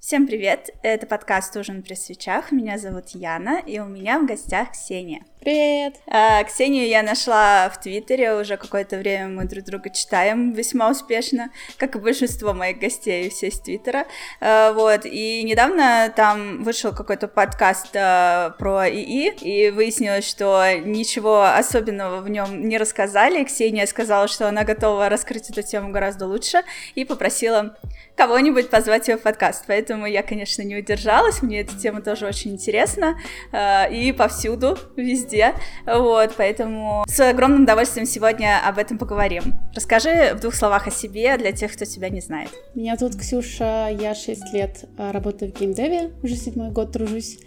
Всем привет! Это подкаст «Ужин при свечах». Меня зовут Яна, и у меня в гостях Ксения. Привет! А, Ксению я нашла в Твиттере, уже какое-то время мы друг друга читаем весьма успешно, как и большинство моих гостей, все из Твиттера. А, вот, и недавно там вышел какой-то подкаст а, про ИИ, и выяснилось, что ничего особенного в нем не рассказали. Ксения сказала, что она готова раскрыть эту тему гораздо лучше, и попросила кого-нибудь позвать ее в подкаст. Поэтому я, конечно, не удержалась, мне эта тема тоже очень интересна, а, и повсюду, везде. Вот, поэтому с огромным удовольствием сегодня об этом поговорим. Расскажи в двух словах о себе для тех, кто тебя не знает. Меня зовут Ксюша, я 6 лет а, работаю в геймдеве, уже седьмой год тружусь,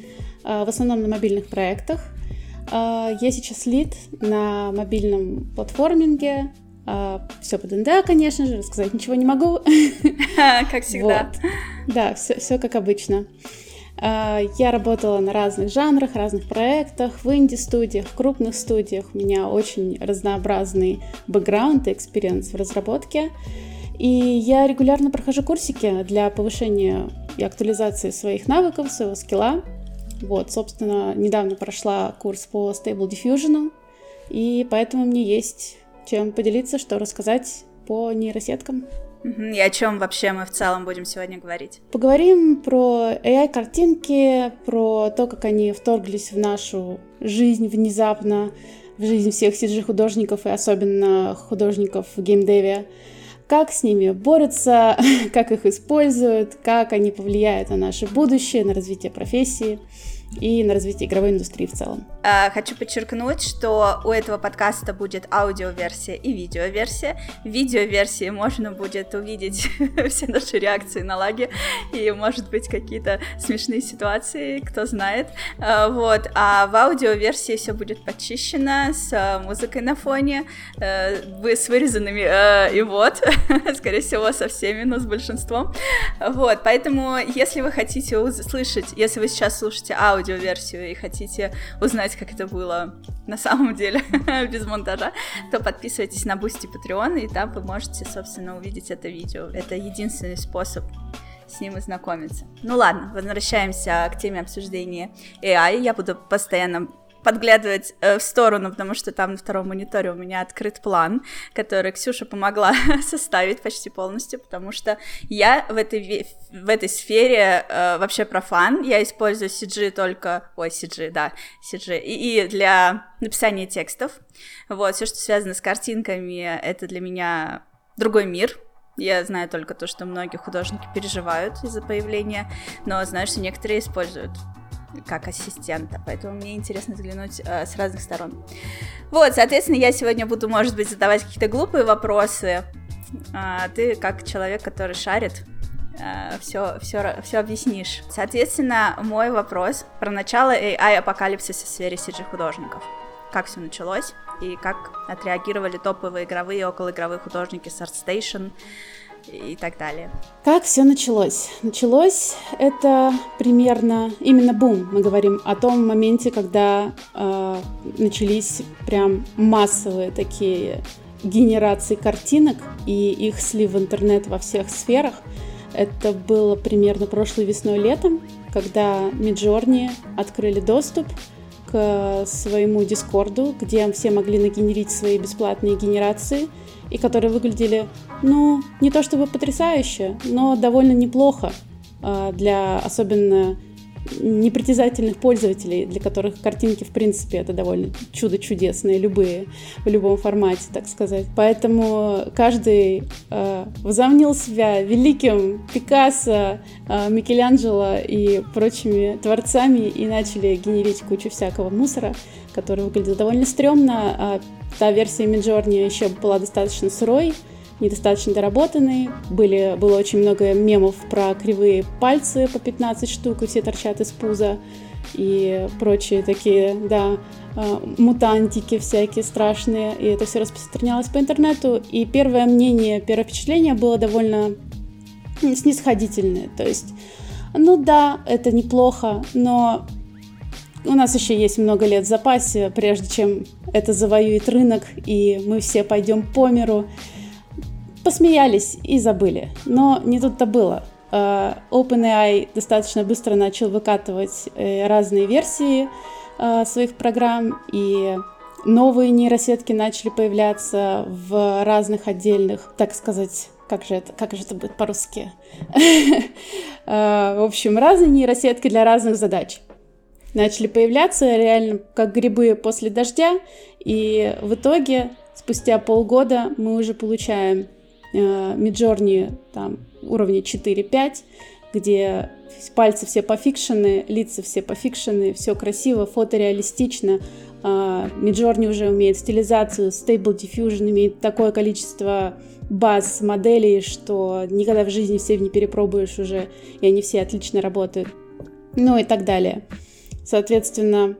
а, в основном на мобильных проектах. Я сейчас лид на мобильном платформинге, все под NDA, конечно же, рассказать ничего не могу. Как всегда. Вот. Да, все, все как обычно. А, я работала на разных жанрах, разных проектах, в инди-студиях, в крупных студиях. У меня очень разнообразный бэкграунд и experience в разработке. И я регулярно прохожу курсики для повышения и актуализации своих навыков, своего скилла. Вот, собственно, недавно прошла курс по Stable Diffusion, и поэтому мне есть чем поделиться, что рассказать по нейросеткам. И о чем вообще мы в целом будем сегодня говорить? Поговорим про AI-картинки, про то, как они вторглись в нашу жизнь внезапно, в жизнь всех CG-художников и особенно художников в геймдеве, как с ними борются, как их используют, как они повлияют на наше будущее, на развитие профессии и на развитие игровой индустрии в целом. А, хочу подчеркнуть, что у этого подкаста будет аудиоверсия и видеоверсия. В видеоверсии можно будет увидеть все наши реакции на лаги и, может быть, какие-то смешные ситуации, кто знает. А, вот. А в аудиоверсии все будет почищено с музыкой на фоне, э, с вырезанными э, и вот, скорее всего, со всеми, но с большинством. Вот. Поэтому, если вы хотите услышать, если вы сейчас слушаете аудио, аудиоверсию и хотите узнать, как это было на самом деле без монтажа, то подписывайтесь на Boosty Patreon, и там вы можете, собственно, увидеть это видео. Это единственный способ с ним ознакомиться. Ну ладно, возвращаемся к теме обсуждения AI. Я буду постоянно подглядывать э, в сторону, потому что там на втором мониторе у меня открыт план, который Ксюша помогла составить почти полностью, потому что я в этой, в этой сфере э, вообще профан, я использую CG только, ой, CG, да, CG, и, и для написания текстов, вот, все, что связано с картинками, это для меня другой мир, я знаю только то, что многие художники переживают из-за появления, но знаю, что некоторые используют как ассистента, поэтому мне интересно взглянуть э, с разных сторон. Вот, соответственно, я сегодня буду, может быть, задавать какие-то глупые вопросы, а ты как человек, который шарит, все, все, все объяснишь. Соответственно, мой вопрос про начало AI-апокалипсиса в сфере CG-художников. Как все началось и как отреагировали топовые игровые и околоигровые художники с ArtStation, и так далее. Как все началось? Началось это примерно именно бум. Мы говорим о том моменте, когда э, начались прям массовые такие генерации картинок и их слив в интернет во всех сферах. Это было примерно прошлой весной-летом, когда Midjourney открыли доступ к своему Дискорду, где все могли нагенерить свои бесплатные генерации – и которые выглядели, ну, не то чтобы потрясающе, но довольно неплохо а, для особенно непритязательных пользователей, для которых картинки, в принципе, это довольно чудо чудесные, любые, в любом формате, так сказать. Поэтому каждый э, возомнил себя великим Пикассо, э, Микеланджело и прочими творцами и начали генерить кучу всякого мусора, который выглядел довольно стрёмно. А та версия Midjourney еще была достаточно сырой, недостаточно доработанный. Были, было очень много мемов про кривые пальцы по 15 штук, и все торчат из пуза. И прочие такие, да, а, мутантики всякие страшные. И это все распространялось по интернету. И первое мнение, первое впечатление было довольно снисходительное. То есть, ну да, это неплохо, но у нас еще есть много лет в запасе, прежде чем это завоюет рынок, и мы все пойдем по миру посмеялись и забыли. Но не тут-то было. э, OpenAI достаточно быстро начал выкатывать э, разные версии э, своих программ, и новые нейросетки начали появляться в разных отдельных, так сказать, как же это, как же это будет по-русски? В общем, разные нейросетки для разных задач начали появляться реально как грибы после дождя, и в итоге спустя полгода мы уже получаем э, там уровня 4-5, где пальцы все пофикшены, лица все пофикшены, все красиво, фотореалистично. Миджорни уже умеет стилизацию, Stable Diffusion имеет такое количество баз моделей, что никогда в жизни все не перепробуешь уже, и они все отлично работают. Ну и так далее. Соответственно,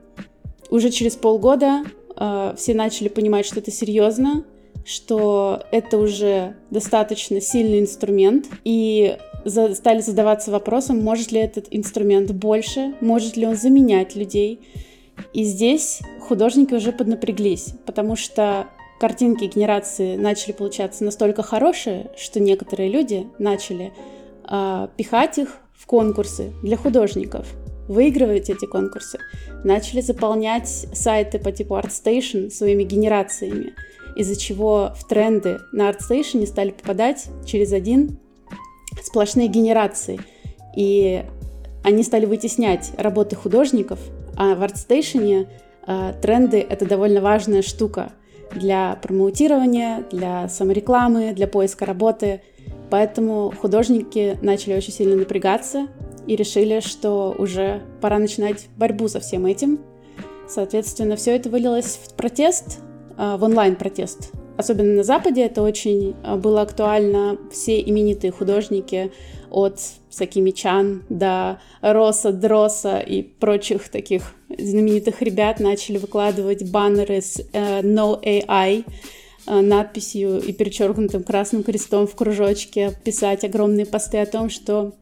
уже через полгода э, все начали понимать, что это серьезно, что это уже достаточно сильный инструмент, и за, стали задаваться вопросом, может ли этот инструмент больше, может ли он заменять людей. И здесь художники уже поднапряглись, потому что картинки генерации начали получаться настолько хорошие, что некоторые люди начали э, пихать их в конкурсы для художников выигрывать эти конкурсы, начали заполнять сайты по типу ArtStation своими генерациями, из-за чего в тренды на ArtStation стали попадать через один сплошные генерации. И они стали вытеснять работы художников, а в ArtStation э, тренды — это довольно важная штука для промоутирования, для саморекламы, для поиска работы. Поэтому художники начали очень сильно напрягаться, и решили, что уже пора начинать борьбу со всем этим. Соответственно, все это вылилось в протест, а, в онлайн-протест. Особенно на Западе это очень а, было актуально. Все именитые художники от Сакими Чан до Роса, Дроса и прочих таких знаменитых ребят начали выкладывать баннеры с uh, No AI, надписью и перечеркнутым красным крестом в кружочке, писать огромные посты о том, что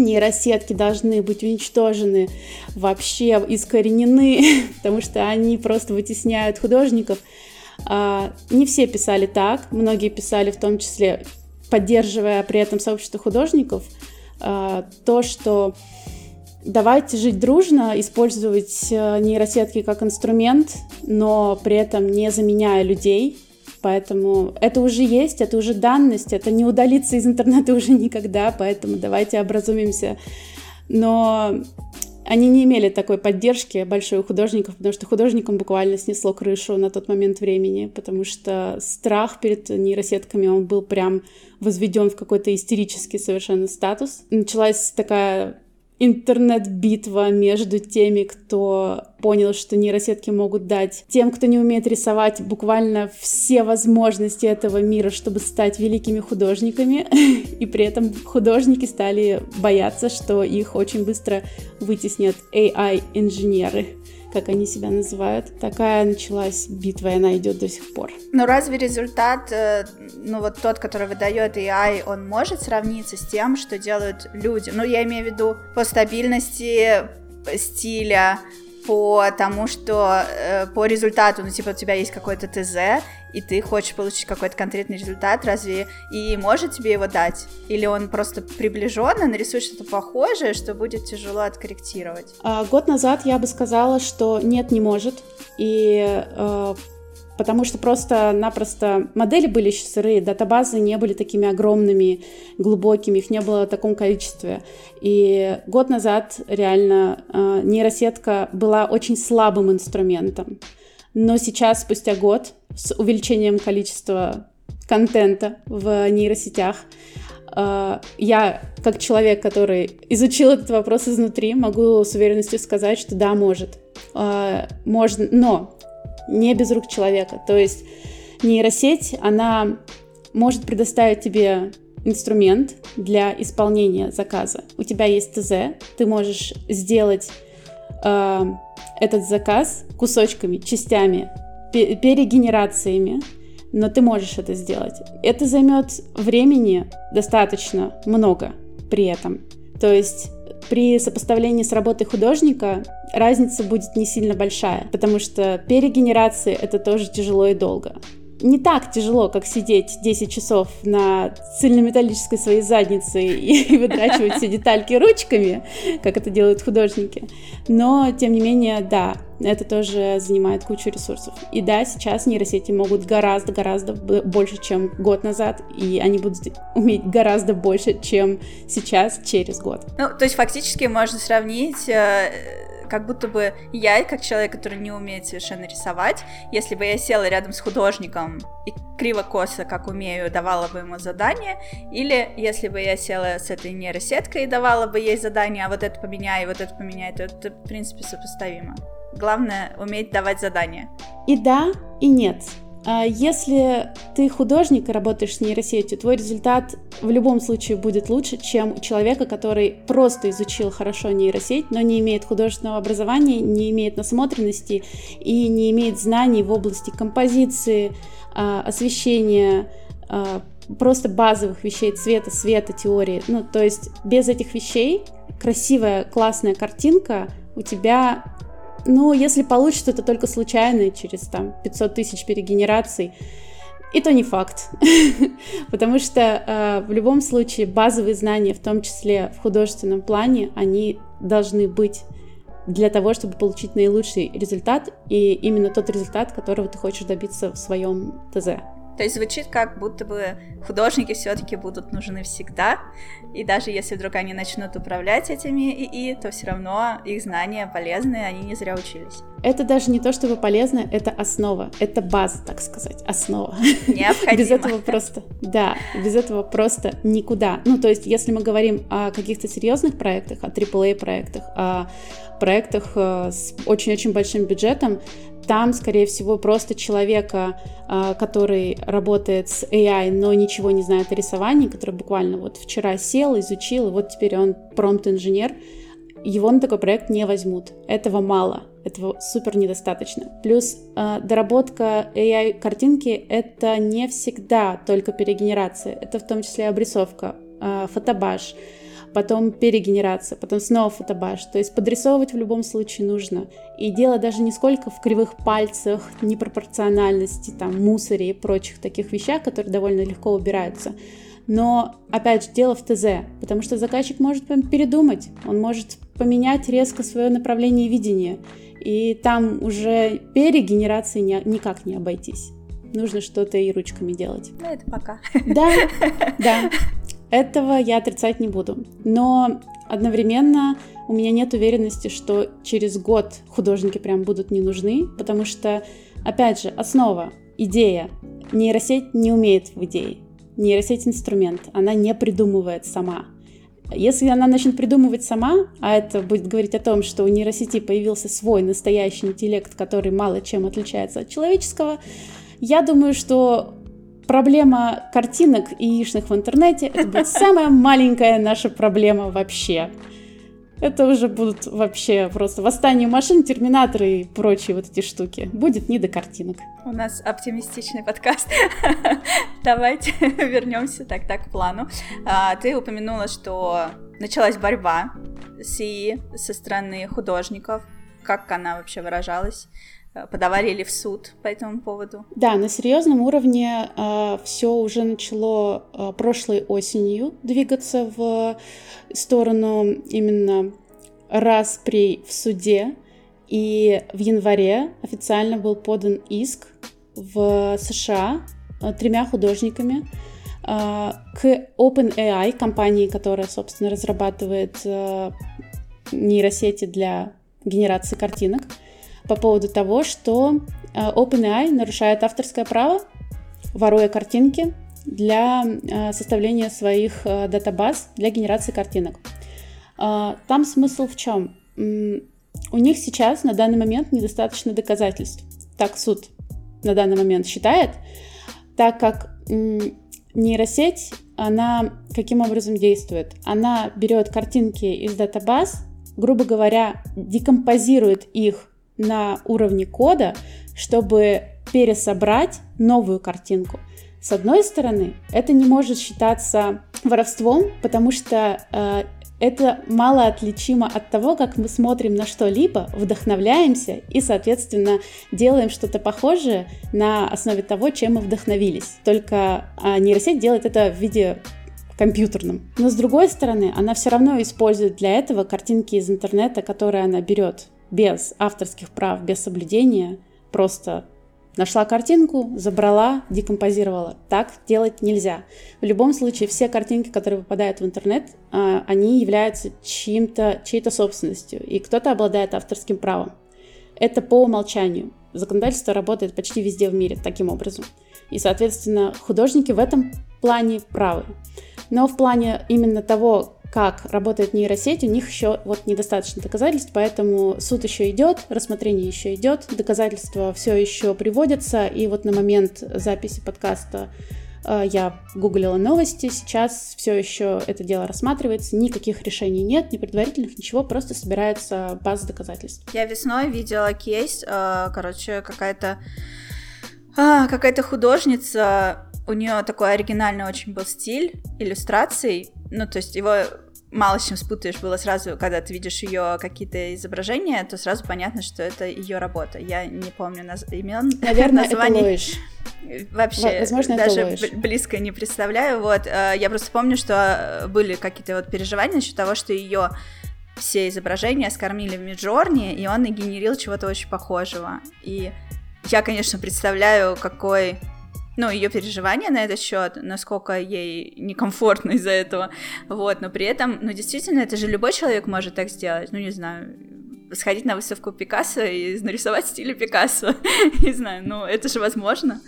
нейросетки должны быть уничтожены, вообще искоренены, потому что они просто вытесняют художников. А, не все писали так, многие писали в том числе, поддерживая при этом сообщество художников, а, то, что давайте жить дружно, использовать э, нейросетки как инструмент, но при этом не заменяя людей, Поэтому это уже есть, это уже данность, это не удалится из интернета уже никогда, поэтому давайте образумимся. Но они не имели такой поддержки большой у художников, потому что художникам буквально снесло крышу на тот момент времени, потому что страх перед нейросетками, он был прям возведен в какой-то истерический совершенно статус. Началась такая интернет-битва между теми, кто понял, что нейросетки могут дать тем, кто не умеет рисовать, буквально все возможности этого мира, чтобы стать великими художниками. И при этом художники стали бояться, что их очень быстро вытеснят AI-инженеры как они себя называют. Такая началась битва, и она идет до сих пор. Но разве результат, э, ну вот тот, который выдает AI, он может сравниться с тем, что делают люди? Ну, я имею в виду по стабильности стиля, по тому, что э, по результату, ну, типа, у тебя есть какой-то ТЗ, и ты хочешь получить какой-то конкретный результат, разве и может тебе его дать? Или он просто приближенно нарисует что-то похожее, что будет тяжело откорректировать? А, год назад я бы сказала, что нет, не может. И э, потому что просто-напросто модели были еще сырые, датабазы не были такими огромными, глубокими, их не было в таком количестве. И год назад реально э, нейросетка была очень слабым инструментом. Но сейчас, спустя год, с увеличением количества контента в нейросетях, э, я, как человек, который изучил этот вопрос изнутри, могу с уверенностью сказать, что да, может. Э, можно, но не без рук человека. То есть нейросеть, она может предоставить тебе инструмент для исполнения заказа. У тебя есть ТЗ, ты можешь сделать э, этот заказ кусочками, частями, перегенерациями, но ты можешь это сделать. Это займет времени достаточно много при этом. То есть при сопоставлении с работой художника разница будет не сильно большая, потому что перегенерации это тоже тяжело и долго. Не так тяжело, как сидеть 10 часов на цельнометаллической своей заднице и выдрачивать все детальки ручками, как это делают художники. Но, тем не менее, да, это тоже занимает кучу ресурсов. И да, сейчас нейросети могут гораздо-гораздо больше, чем год назад, и они будут уметь гораздо больше, чем сейчас, через год. Ну, то есть фактически можно сравнить э, как будто бы я, как человек, который не умеет совершенно рисовать, если бы я села рядом с художником и криво-косо, как умею, давала бы ему задание, или если бы я села с этой нейросеткой и давала бы ей задание, а вот это поменяй, вот это поменяй, то это, в принципе, сопоставимо. Главное уметь давать задания. И да, и нет. А если ты художник и работаешь с нейросетью, твой результат в любом случае будет лучше, чем у человека, который просто изучил хорошо нейросеть, но не имеет художественного образования, не имеет насмотренности и не имеет знаний в области композиции, а, освещения, а, просто базовых вещей цвета, света, теории. Ну, то есть без этих вещей красивая, классная картинка у тебя ну, если получится, то только случайно, через там 500 тысяч перегенераций. И то не факт, потому что э, в любом случае базовые знания, в том числе в художественном плане, они должны быть для того, чтобы получить наилучший результат и именно тот результат, которого ты хочешь добиться в своем ТЗ. То есть звучит как будто бы художники все-таки будут нужны всегда, и даже если вдруг они начнут управлять этими ИИ, то все равно их знания полезны, они не зря учились. Это даже не то, чтобы полезно, это основа, это база, так сказать, основа. Необходимо. Без этого просто, да, без этого просто никуда. Ну, то есть, если мы говорим о каких-то серьезных проектах, о AAA проектах, о проектах э, с очень-очень большим бюджетом, там, скорее всего, просто человека, а, который работает с AI, но ничего не знает о рисовании, который буквально вот вчера сел, изучил, и вот теперь он промпт-инженер, его на такой проект не возьмут. Этого мало, этого супер недостаточно. Плюс э, доработка AI-картинки — это не всегда только перегенерация, это в том числе обрисовка, э, фотобаш, потом перегенерация, потом снова фотобаш. То есть подрисовывать в любом случае нужно. И дело даже не сколько в кривых пальцах, непропорциональности, там, мусоре и прочих таких вещах, которые довольно легко убираются. Но, опять же, дело в ТЗ, потому что заказчик может передумать, он может поменять резко свое направление видения, и там уже перегенерации не, никак не обойтись. Нужно что-то и ручками делать. Ну, это пока. Да, да. Этого я отрицать не буду. Но одновременно у меня нет уверенности, что через год художники прям будут не нужны, потому что, опять же, основа, идея. Нейросеть не умеет в идее. Нейросеть инструмент, она не придумывает сама. Если она начнет придумывать сама, а это будет говорить о том, что у нейросети появился свой настоящий интеллект, который мало чем отличается от человеческого, я думаю, что проблема картинок и яичных в интернете это будет самая маленькая наша проблема вообще. Это уже будут вообще просто восстание машин, терминаторы и прочие вот эти штуки. Будет не до картинок. У нас оптимистичный подкаст. Давайте вернемся так так к плану. А, ты упомянула, что началась борьба с ИИ со стороны художников. Как она вообще выражалась? Э, подавали ли в суд по этому поводу? Да, на серьезном уровне э, все уже начало э, прошлой осенью двигаться в сторону именно распри в суде. И в январе официально был подан иск в США э, тремя художниками э, к OpenAI, компании, которая, собственно, разрабатывает э, нейросети для генерации картинок по поводу того, что э, OpenAI нарушает авторское право, воруя картинки для э, составления своих э, датабаз для генерации картинок. Там смысл в чем? У них сейчас на данный момент недостаточно доказательств. Так суд на данный момент считает, так как нейросеть, она каким образом действует? Она берет картинки из датабаз, грубо говоря, декомпозирует их на уровне кода, чтобы пересобрать новую картинку. С одной стороны, это не может считаться воровством, потому что э, это мало отличимо от того, как мы смотрим на что-либо, вдохновляемся и, соответственно, делаем что-то похожее на основе того, чем мы вдохновились. Только а, нейросеть делает это в виде компьютерном. Но с другой стороны, она все равно использует для этого картинки из интернета, которые она берет без авторских прав, без соблюдения, просто Нашла картинку, забрала, декомпозировала. Так делать нельзя. В любом случае, все картинки, которые попадают в интернет, а, они являются чьим-то, чьей-то собственностью, и кто-то обладает авторским правом. Это по умолчанию. Законодательство работает почти везде в мире таким образом. И, соответственно, художники в этом плане правы. Но в плане именно того, как работает нейросеть, у них еще вот недостаточно доказательств, поэтому суд еще идет, рассмотрение еще идет, доказательства все еще приводятся, и вот на момент записи подкаста э, я гуглила новости, сейчас все еще это дело рассматривается, никаких решений нет, ни предварительных, ничего, просто собирается база доказательств. Я весной видела кейс, э, короче, какая-то а, какая-то художница, у нее такой оригинальный очень был стиль иллюстраций, ну, то есть его мало с чем спутаешь было сразу, когда ты видишь ее какие-то изображения, то сразу понятно, что это ее работа. Я не помню наз... имен, Наверное, названий. это. Вообще, Возможно, даже это близко не представляю. Вот, э, я просто помню, что были какие-то вот переживания насчет того, что ее все изображения скормили в Миджорни, и он и генерил чего-то очень похожего. И я, конечно, представляю, какой ну, ее переживания на этот счет, насколько ей некомфортно из-за этого, вот, но при этом, ну, действительно, это же любой человек может так сделать, ну, не знаю, сходить на выставку Пикассо и нарисовать стиле Пикассо, не знаю, ну, это же возможно.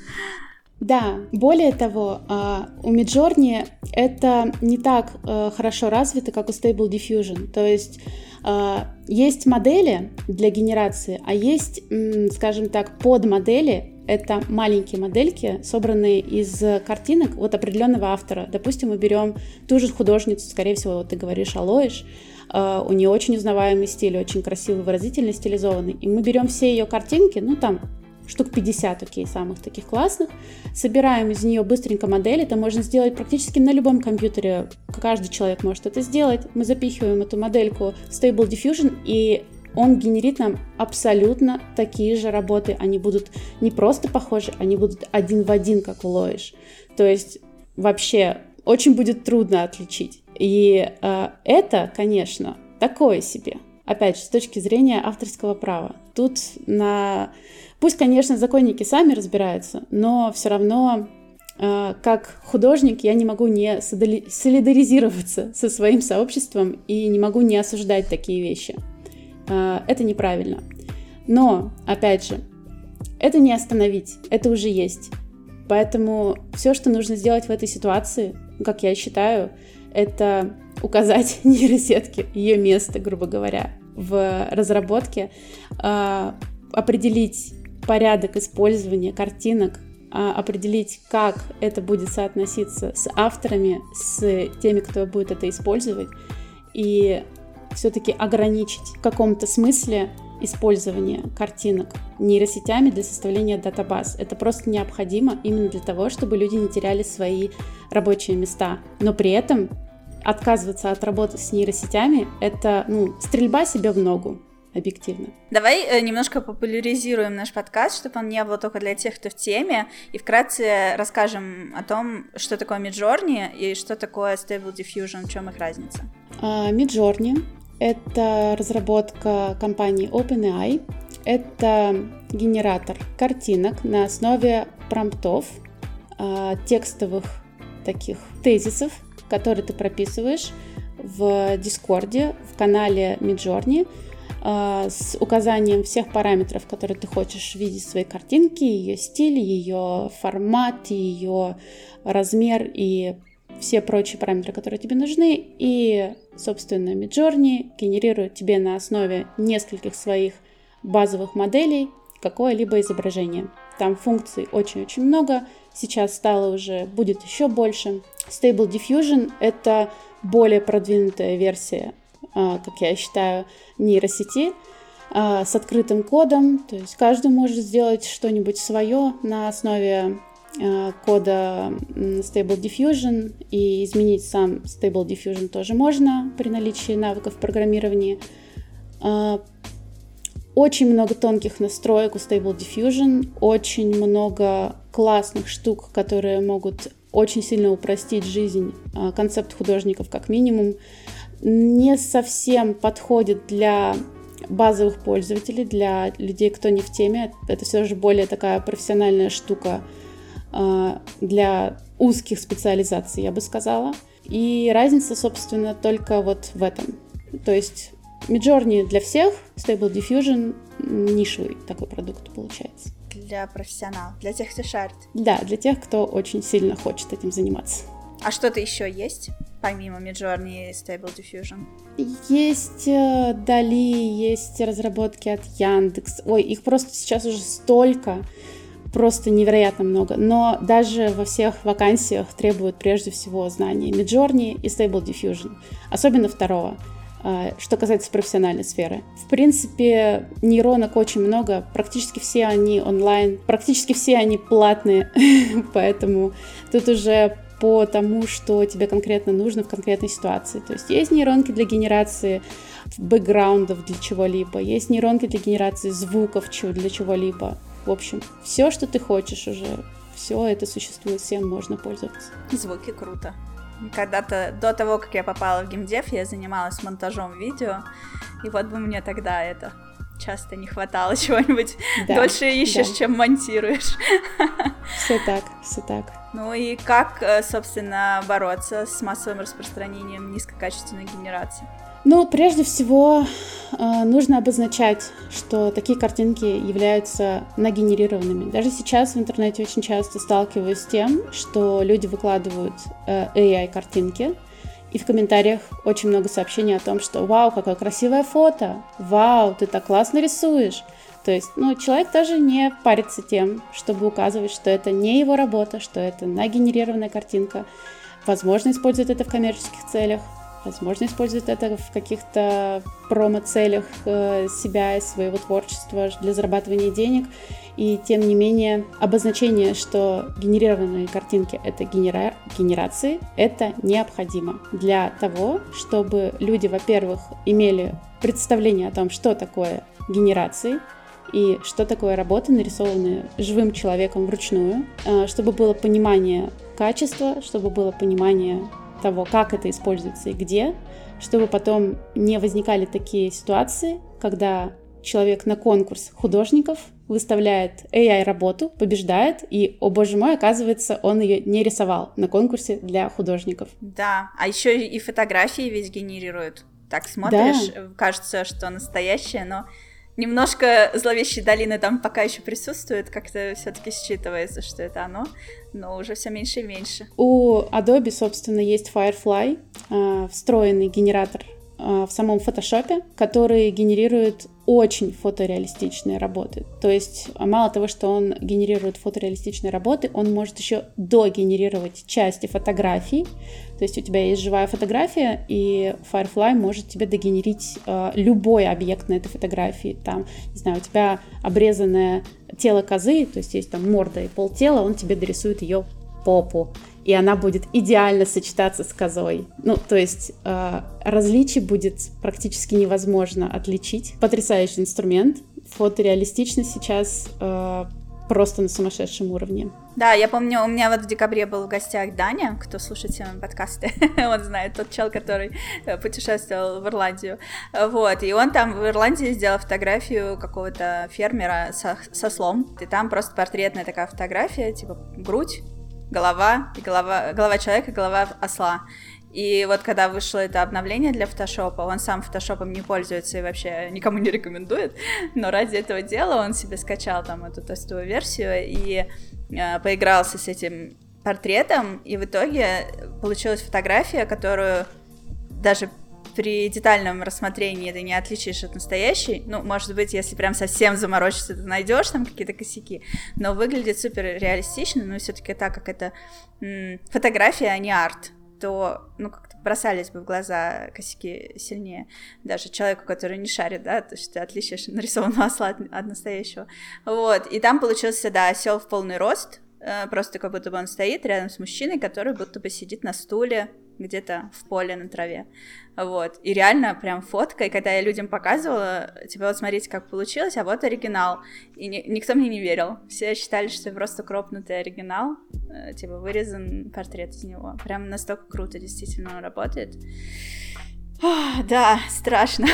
Да, более того, а, у Midjourney это не так э, хорошо развито, как у Stable Diffusion. То есть а, есть модели для генерации, а есть, скажем так, подмодели, это маленькие модельки, собранные из картинок вот определенного автора. Допустим, мы берем ту же художницу, скорее всего, вот ты говоришь Алоиш, Uh, у нее очень узнаваемый стиль, очень красивый, выразительный, стилизованный. И мы берем все ее картинки, ну там штук 50, окей, самых таких классных, собираем из нее быстренько модель, это можно сделать практически на любом компьютере, каждый человек может это сделать, мы запихиваем эту модельку в Stable Diffusion, и он генерит нам абсолютно такие же работы. Они будут не просто похожи, они будут один в один, как в Лоиш. То есть вообще очень будет трудно отличить. И э, это, конечно, такое себе. Опять же, с точки зрения авторского права. Тут на... Пусть, конечно, законники сами разбираются, но все равно э, как художник я не могу не солидаризироваться со своим сообществом и не могу не осуждать такие вещи. А, это неправильно. Но, опять же, это не остановить, это уже есть. Поэтому все, что нужно сделать в этой ситуации, как я считаю, это указать нейросетке ее место, грубо говоря, в разработке, а, определить порядок использования картинок, а, определить, как это будет соотноситься с авторами, с теми, кто будет это использовать, и все-таки ограничить в каком-то смысле использование картинок нейросетями для составления датабаз. Это просто необходимо именно для того, чтобы люди не теряли свои рабочие места. Но при этом отказываться от работы с нейросетями — это ну, стрельба себе в ногу объективно. Давай э, немножко популяризируем наш подкаст, чтобы он не был только для тех, кто в теме, и вкратце расскажем о том, что такое Midjourney и что такое Stable Diffusion, в чем их разница. Uh, Midjourney это разработка компании OpenAI. Это генератор картинок на основе промптов, а, текстовых таких тезисов, которые ты прописываешь в Дискорде, в канале Midjourney а, с указанием всех параметров, которые ты хочешь видеть в своей картинке, ее стиль, ее формат, ее размер и все прочие параметры, которые тебе нужны, и, собственно, Midjourney генерирует тебе на основе нескольких своих базовых моделей какое-либо изображение. Там функций очень-очень много, сейчас стало уже, будет еще больше. Stable Diffusion — это более продвинутая версия, а, как я считаю, нейросети, а, с открытым кодом, то есть каждый может сделать что-нибудь свое на основе кода Stable Diffusion, и изменить сам Stable Diffusion тоже можно при наличии навыков программирования. Э, очень много тонких настроек у Stable Diffusion, очень много классных штук, которые могут очень сильно упростить жизнь э, концепт художников как минимум. Не совсем подходит для базовых пользователей, для людей, кто не в теме. Это все же более такая профессиональная штука э, для узких специализаций, я бы сказала. И разница, собственно, только вот в этом. То есть Midjourney для всех, Stable Diffusion нишевый такой продукт получается. Для профессионалов, для тех, кто шарит. Да, для тех, кто очень сильно хочет этим заниматься. А что-то еще есть, помимо Midjourney и Stable Diffusion? Есть э, Дали, есть разработки от Яндекс. Ой, их просто сейчас уже столько, просто невероятно много. Но даже во всех вакансиях требуют прежде всего знания Midjourney и Stable Diffusion, особенно второго э, что касается профессиональной сферы. В принципе, нейронок очень много, практически все они онлайн, практически все они платные, поэтому тут уже по тому, что тебе конкретно нужно в конкретной ситуации. То есть есть нейронки для генерации бэкграундов для чего-либо, есть нейронки для генерации звуков для чего-либо. В общем, все, что ты хочешь уже, все это существует, всем можно пользоваться. Звуки круто. Когда-то, до того, как я попала в геймдев, я занималась монтажом видео, и вот бы мне тогда это часто не хватало чего-нибудь. Да, Дольше ищешь, да. чем монтируешь. Все так, все так. Ну и как, э, собственно, бороться с массовым распространением низкокачественной генерации? Ну, прежде всего, э, нужно обозначать, что такие картинки являются нагенерированными. Даже сейчас в интернете очень часто сталкиваюсь с тем, что люди выкладывают э, AI-картинки, и в комментариях очень много сообщений о том, что «Вау, какое красивое фото! Вау, ты так классно рисуешь!» То есть, ну, человек даже не парится тем, чтобы указывать, что это не его работа, что это нагенерированная картинка. Возможно, использует это в коммерческих целях, возможно, использует это в каких-то промо-целях э, себя и своего творчества для зарабатывания денег. И тем не менее, обозначение, что генерированные картинки — это генера... генерации, это необходимо для того, чтобы люди, во-первых, имели представление о том, что такое генерации, и что такое работа, нарисованная живым человеком вручную, э, чтобы было понимание качества, чтобы было понимание того, как это используется и где, чтобы потом не возникали такие ситуации, когда человек на конкурс художников выставляет AI-работу, побеждает, и, о боже мой, оказывается, он ее не рисовал на конкурсе для художников. Да, а еще и фотографии ведь генерируют. Так смотришь, да. кажется, что настоящее, но немножко зловещей долины там пока еще присутствует, как-то все-таки считывается, что это оно, но уже все меньше и меньше. У Adobe, собственно, есть Firefly, э, встроенный генератор э, в самом фотошопе, который генерирует очень фотореалистичные работы. То есть мало того, что он генерирует фотореалистичные работы, он может еще догенерировать части фотографий. То есть у тебя есть живая фотография, и Firefly может тебе догенерить э, любой объект на этой фотографии. Там, не знаю, у тебя обрезанное тело козы, то есть есть там морда и полтела, он тебе дорисует ее попу и она будет идеально сочетаться с козой. Ну, то есть э, различий будет практически невозможно отличить. Потрясающий инструмент. Фотореалистичность сейчас э, просто на сумасшедшем уровне. Да, я помню, у меня вот в декабре был в гостях Даня, кто слушает все мои подкасты, он знает, тот чел, который э, путешествовал в Ирландию, вот, и он там в Ирландии сделал фотографию какого-то фермера со, со слом, и там просто портретная такая фотография, типа грудь, голова, и голова, голова человека, голова осла. И вот когда вышло это обновление для фотошопа, он сам фотошопом не пользуется и вообще никому не рекомендует, но ради этого дела он себе скачал там эту тестовую версию и э, поигрался с этим портретом, и в итоге получилась фотография, которую даже при детальном рассмотрении ты не отличишь от настоящей. Ну, может быть, если прям совсем заморочиться, ты найдешь там какие-то косяки, но выглядит супер реалистично, но все-таки так как это фотография, а не арт, то, ну, как-то бросались бы в глаза косяки сильнее. Даже человеку, который не шарит, да, то есть ты отличишь нарисованного осла от, от настоящего. Вот, и там получился, да, осел в полный рост, э, просто как будто бы он стоит рядом с мужчиной, который будто бы сидит на стуле где-то в поле на траве. Вот. И реально прям фотка, и когда я людям показывала, типа, вот смотрите, как получилось, а вот оригинал. И ни- никто мне не верил. Все считали, что просто кропнутый оригинал, э, типа, вырезан портрет из него. Прям настолько круто действительно он работает. О, да, страшно.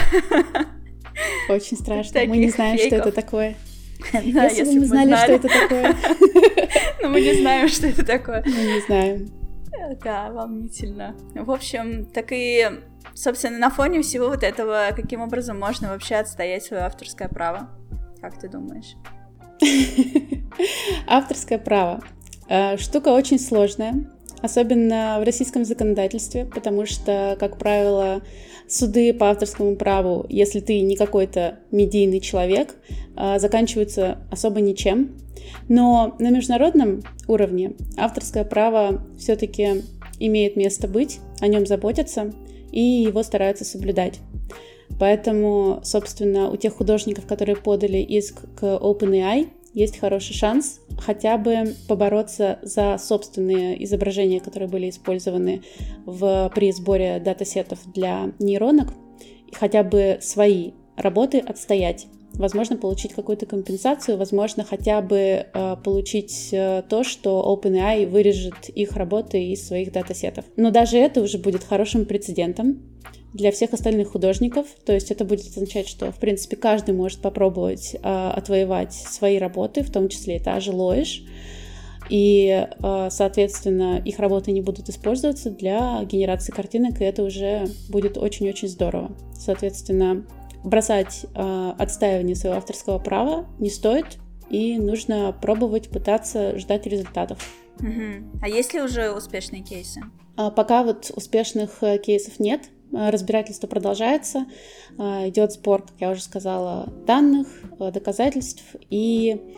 Очень страшно. Мы не знаем, что это такое. Да, если, бы мы знали, что это такое. Но мы не знаем, что это такое. Мы не знаем. Да, волнительно. В общем, так и, собственно, на фоне всего вот этого, каким образом можно вообще отстоять свое авторское право? Как ты думаешь? Авторское право. Э, штука очень сложная, особенно в российском законодательстве, потому что, как правило, суды по авторскому праву, если ты не какой-то медийный человек, э, заканчиваются особо ничем. Но на международном уровне авторское право все-таки имеет место быть, о нем заботятся и его стараются соблюдать. Поэтому, собственно, у тех художников, которые подали иск к OpenAI, есть хороший шанс хотя бы побороться за собственные изображения, которые были использованы в, при сборе датасетов для нейронок, и хотя бы свои работы отстоять возможно, получить какую-то компенсацию, возможно, хотя бы э, получить э, то, что OpenAI вырежет их работы из своих датасетов. Но даже это уже будет хорошим прецедентом для всех остальных художников. То есть это будет означать, что, в принципе, каждый может попробовать э, отвоевать свои работы, в том числе и та же Лоиш. И, э, соответственно, их работы не будут использоваться для генерации картинок, и это уже будет очень-очень здорово. Соответственно, бросать э, отстаивание своего авторского права не стоит, и нужно пробовать, пытаться ждать результатов. Угу. А есть ли уже успешные кейсы? А пока вот успешных э, кейсов нет. Э, разбирательство продолжается. Э, идет спор, как я уже сказала, данных, доказательств. И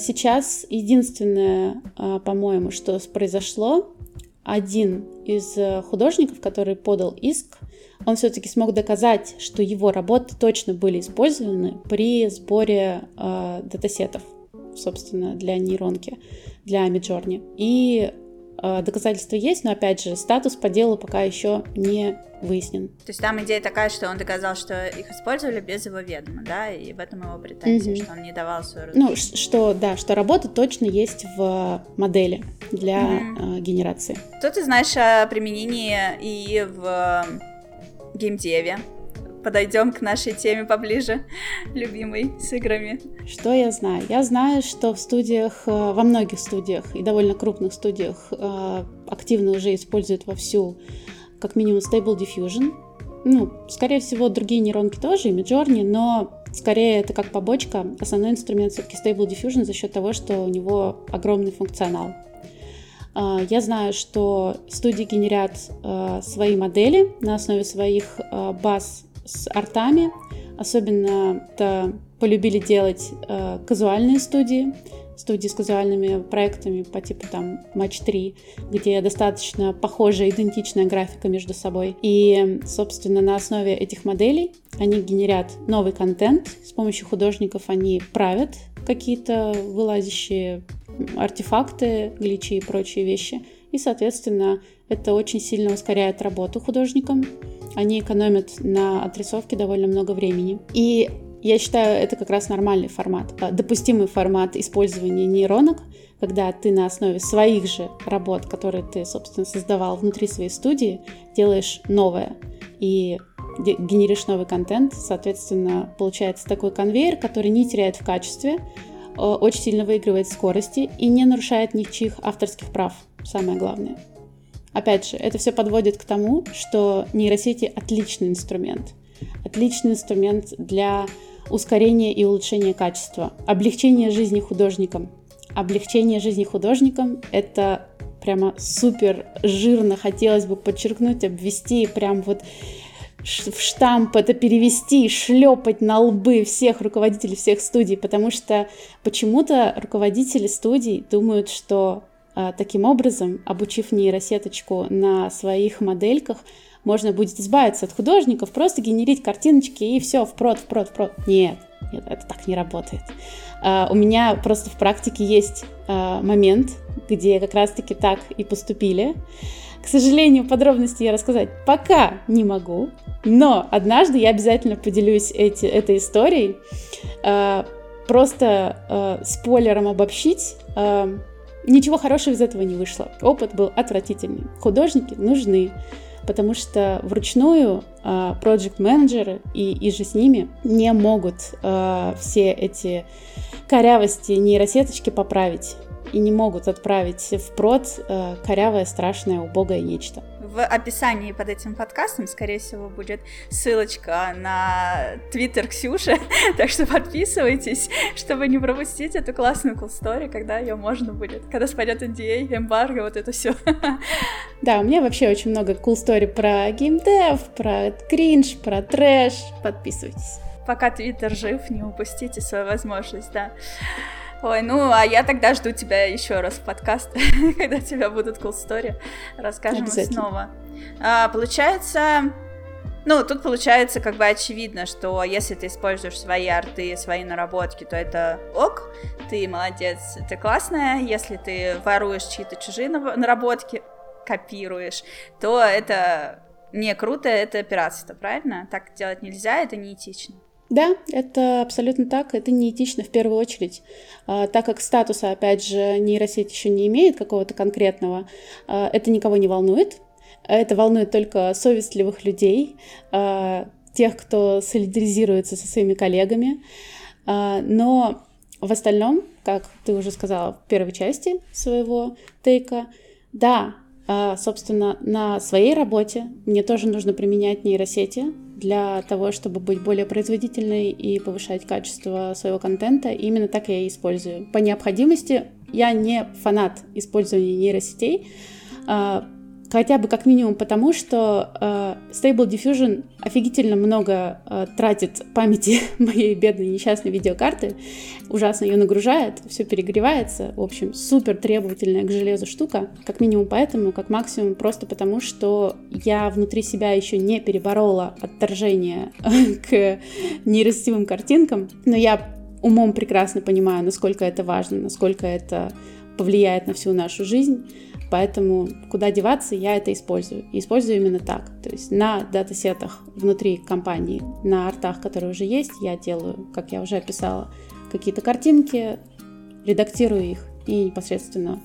сейчас единственное, по-моему, что произошло, один из художников, который подал иск, он все-таки смог доказать, что его работы точно были использованы при сборе э, датасетов, собственно, для нейронки, для Midjourney. И э, доказательства есть, но опять же, статус по делу пока еще не выяснен. То есть там идея такая, что он доказал, что их использовали без его ведома, да, и в этом его претензия, mm-hmm. что он не давал свою Ну, что, да, что работа точно есть в модели для mm-hmm. э, генерации. Что ты знаешь о применении и в геймдеве. Подойдем к нашей теме поближе, любимой, с играми. Что я знаю? Я знаю, что в студиях, э, во многих студиях и довольно крупных студиях э, активно уже используют вовсю как минимум Stable Diffusion. Ну, скорее всего, другие нейронки тоже, и Midjourney, но скорее это как побочка. Основной инструмент все-таки Stable Diffusion за счет того, что у него огромный функционал. А, я знаю, что студии генерят свои модели на основе своих баз с артами. Особенно это полюбили делать казуальные студии, студии с казуальными проектами по типу там Match 3, где достаточно похожая, идентичная графика между собой. И, собственно, на основе этих моделей они генерят новый контент. С помощью художников они правят какие-то вылазящие артефакты, гличи и прочие вещи. И, соответственно, это очень сильно ускоряет работу художникам. Они экономят на отрисовке довольно много времени. И я считаю, это как раз нормальный формат, а, допустимый формат использования нейронок, когда ты на основе своих же работ, которые ты, собственно, создавал внутри своей студии, делаешь новое и генеришь новый контент. Соответственно, получается такой конвейер, который не теряет в качестве, Э, очень сильно выигрывает в скорости и не нарушает ничьих авторских прав, самое главное. Опять же, это все подводит к тому, что нейросети отличный инструмент. Отличный инструмент для ускорения и улучшения качества, облегчения жизни художникам. Облегчение жизни художникам — это прямо супер жирно хотелось бы подчеркнуть, обвести, прям вот в штамп это перевести, шлепать на лбы всех руководителей всех студий, потому что почему-то руководители студий думают, что таким образом, обучив нейросеточку на своих модельках, можно будет избавиться от художников, просто генерить картиночки и все, впрод, впрод, впрод. Нет, нет, это так не работает. Uh, у меня просто в практике есть uh, момент, где как раз-таки так и поступили. К сожалению, подробности я рассказать пока не могу, но однажды я обязательно поделюсь эти, этой историей. Просто спойлером обобщить, ничего хорошего из этого не вышло. Опыт был отвратительный. Художники нужны потому что вручную проект-менеджеры и, и же с ними не могут э, все эти корявости нейросеточки поправить и не могут отправить в прод э, корявое, страшное, убогое нечто. В описании под этим подкастом, скорее всего, будет ссылочка на твиттер Ксюши, так что подписывайтесь, чтобы не пропустить эту классную cool story, когда ее можно будет, когда спадет NDA, эмбарго, вот это все. Да, у меня вообще очень много cool story про геймдев, про кринж, про трэш. Подписывайтесь. Пока твиттер жив, не упустите свою возможность, да. Ой, ну, а я тогда жду тебя еще раз в подкаст, когда тебя будут cool story. Расскажем снова. А, получается, ну, тут получается как бы очевидно, что если ты используешь свои арты, свои наработки, то это ок, ты молодец, ты классная. Если ты воруешь чьи-то чужие наработки, копируешь, то это не круто, это пиратство, правильно? Так делать нельзя, это неэтично. Да, это абсолютно так, это неэтично в первую очередь, а, так как статуса, опять же, нейросеть еще не имеет какого-то конкретного, а, это никого не волнует, это волнует только совестливых людей, а, тех, кто солидаризируется со своими коллегами, но в остальном, как ты уже сказала в первой части своего тейка, да, собственно, на своей работе мне тоже нужно применять нейросети, для того, чтобы быть более производительной и повышать качество своего контента. И именно так я и использую. По необходимости я не фанат использования нейросетей, а, Хотя бы как минимум потому, что э, Stable Diffusion офигительно много э, тратит памяти моей бедной несчастной видеокарты, ужасно ее нагружает, все перегревается, в общем, супер требовательная к железу штука, как минимум поэтому, как максимум просто потому, что я внутри себя еще не переборола отторжение к нерастивым картинкам, но я умом прекрасно понимаю, насколько это важно, насколько это повлияет на всю нашу жизнь, Поэтому куда деваться, я это использую. И использую именно так. То есть на датасетах внутри компании, на артах, которые уже есть, я делаю, как я уже описала, какие-то картинки, редактирую их и непосредственно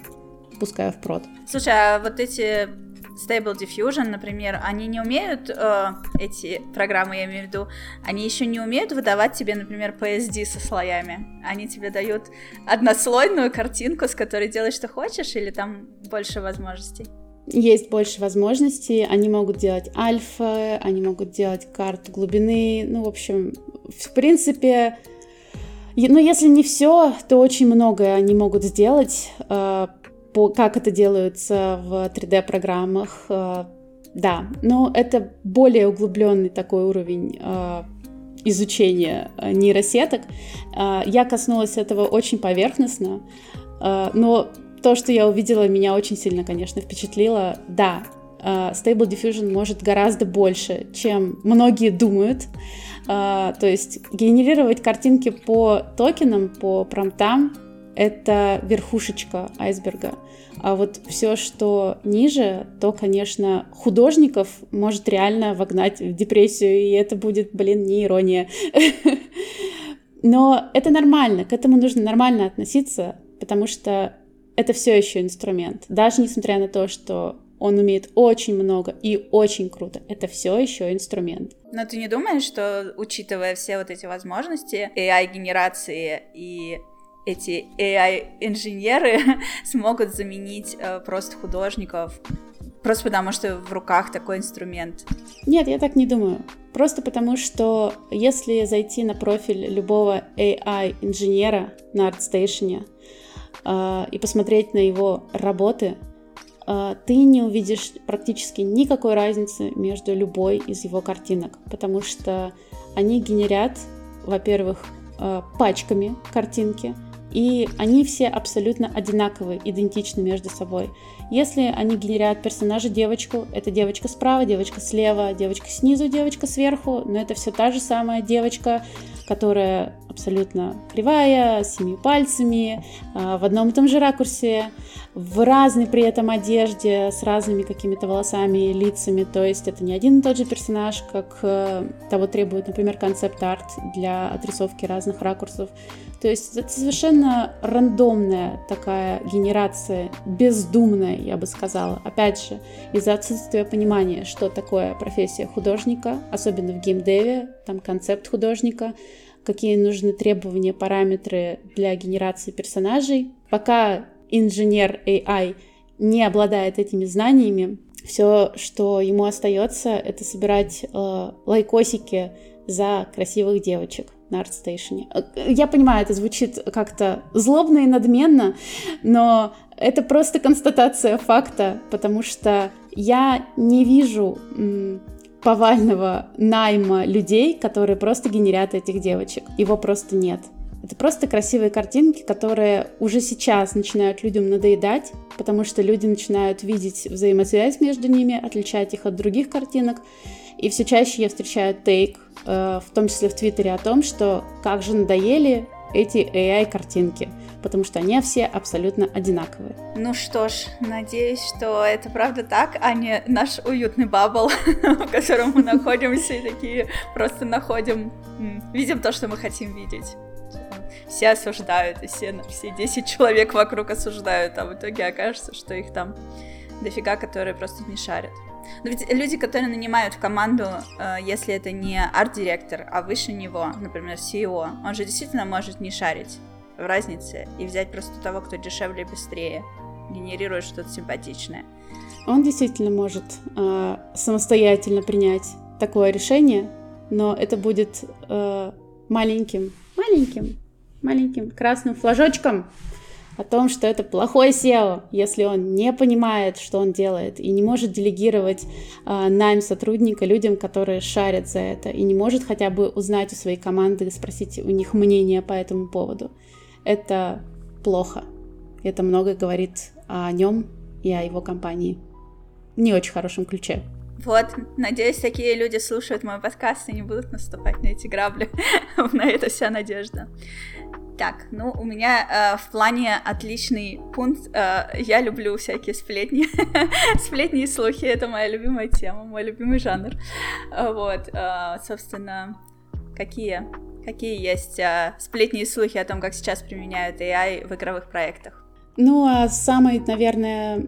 пускаю в прод. Слушай, а вот эти Stable Diffusion, например, они не умеют, э, эти программы, я имею в виду, они еще не умеют выдавать тебе, например, PSD со слоями. Они тебе дают однослойную картинку, с которой делаешь, что хочешь, или там больше возможностей? Есть больше возможностей, они могут делать альфа, они могут делать карту глубины, ну, в общем, в принципе, ну, если не все, то очень многое они могут сделать. По, как это делается в 3D-программах, э, да, но это более углубленный такой уровень э, изучения э, нейросеток. Я коснулась этого очень поверхностно, но то, что я увидела, меня очень сильно, конечно, впечатлило. Да, Stable Diffusion может гораздо больше, чем многие думают. То есть генерировать картинки по токенам, по промптам это верхушечка айсберга. А вот все, что ниже, то, конечно, художников может реально вогнать в депрессию, и это будет, блин, не ирония. Но это нормально, к этому нужно нормально относиться, потому что это все еще инструмент. Даже несмотря на то, что он умеет очень много и очень круто. Это все еще инструмент. Но ты не думаешь, что, учитывая все вот эти возможности AI-генерации и эти AI-инженеры смогут заменить э, просто художников, просто потому что в руках такой инструмент. Нет, я так не думаю. Просто потому что если зайти на профиль любого AI-инженера на ArtStation э, и посмотреть на его работы, э, ты не увидишь практически никакой разницы между любой из его картинок, потому что они генерят, во-первых, э, пачками картинки, и они все абсолютно одинаковые, идентичны между собой. Если они генерят персонажа девочку, это девочка справа, девочка слева, девочка снизу, девочка сверху, но это все та же самая девочка, которая абсолютно кривая, с семью пальцами, а, в одном и том же ракурсе, в разной при этом одежде, с разными какими-то волосами и лицами. То есть это не один и тот же персонаж, как э, того требует, например, концепт-арт для отрисовки разных ракурсов. То есть это совершенно рандомная такая генерация, бездумная, я бы сказала. Опять же, из-за отсутствия понимания, что такое профессия художника, особенно в геймдеве, там концепт художника, какие нужны требования, параметры для генерации персонажей. Пока инженер AI не обладает этими знаниями, все, что ему остается, это собирать э, лайкосики за красивых девочек на ArtStation. Я понимаю, это звучит как-то злобно и надменно, но это просто констатация факта, потому что я не вижу повального найма людей, которые просто генерят этих девочек. Его просто нет. Это просто красивые картинки, которые уже сейчас начинают людям надоедать, потому что люди начинают видеть взаимосвязь между ними, отличать их от других картинок. И все чаще я встречаю тейк, э, в том числе в Твиттере, о том, что как же надоели эти AI-картинки, потому что они все абсолютно одинаковые. Ну что ж, надеюсь, что это правда так, а не наш уютный бабл, в котором мы находимся и такие просто находим, видим то, что мы хотим видеть все осуждают, и все, все 10 человек вокруг осуждают, а в итоге окажется, что их там дофига, которые просто не шарят. Но ведь люди, которые нанимают в команду, э, если это не арт-директор, а выше него, например, CEO, он же действительно может не шарить в разнице и взять просто того, кто дешевле и быстрее генерирует что-то симпатичное. Он действительно может э, самостоятельно принять такое решение, но это будет э, маленьким, маленьким, маленьким красным флажочком о том, что это плохой SEO, если он не понимает, что он делает, и не может делегировать э, найм сотрудника людям, которые шарят за это, и не может хотя бы узнать у своей команды спросить у них мнение по этому поводу. Это плохо. Это многое говорит о нем и о его компании. Не очень хорошем ключе. Вот, надеюсь, такие люди слушают мой подкаст и не будут наступать на эти грабли. на это вся надежда. Так, ну, у меня э, в плане отличный пункт. Э, я люблю всякие сплетни. сплетни и слухи — это моя любимая тема, мой любимый жанр. Э, вот, э, собственно, какие, какие есть э, сплетни и слухи о том, как сейчас применяют AI в игровых проектах? Ну, а самой, наверное,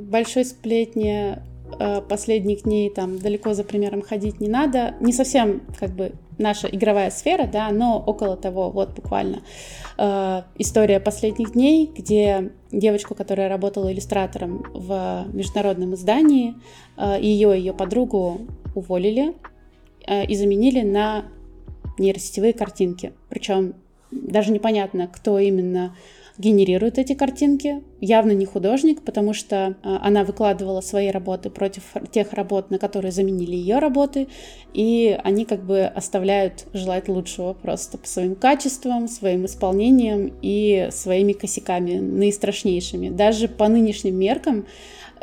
большой сплетни э, последних дней там далеко за примером ходить не надо. Не совсем как бы наша игровая сфера, да, но около того, вот буквально э, история последних дней, где девочку, которая работала иллюстратором в международном издании, э, ее и ее подругу уволили э, и заменили на нейросетевые картинки. Причем даже непонятно, кто именно генерирует эти картинки. Явно не художник, потому что а, она выкладывала свои работы против тех работ, на которые заменили ее работы, и они как бы оставляют желать лучшего просто по своим качествам, своим исполнением и своими косяками наистрашнейшими. Даже по нынешним меркам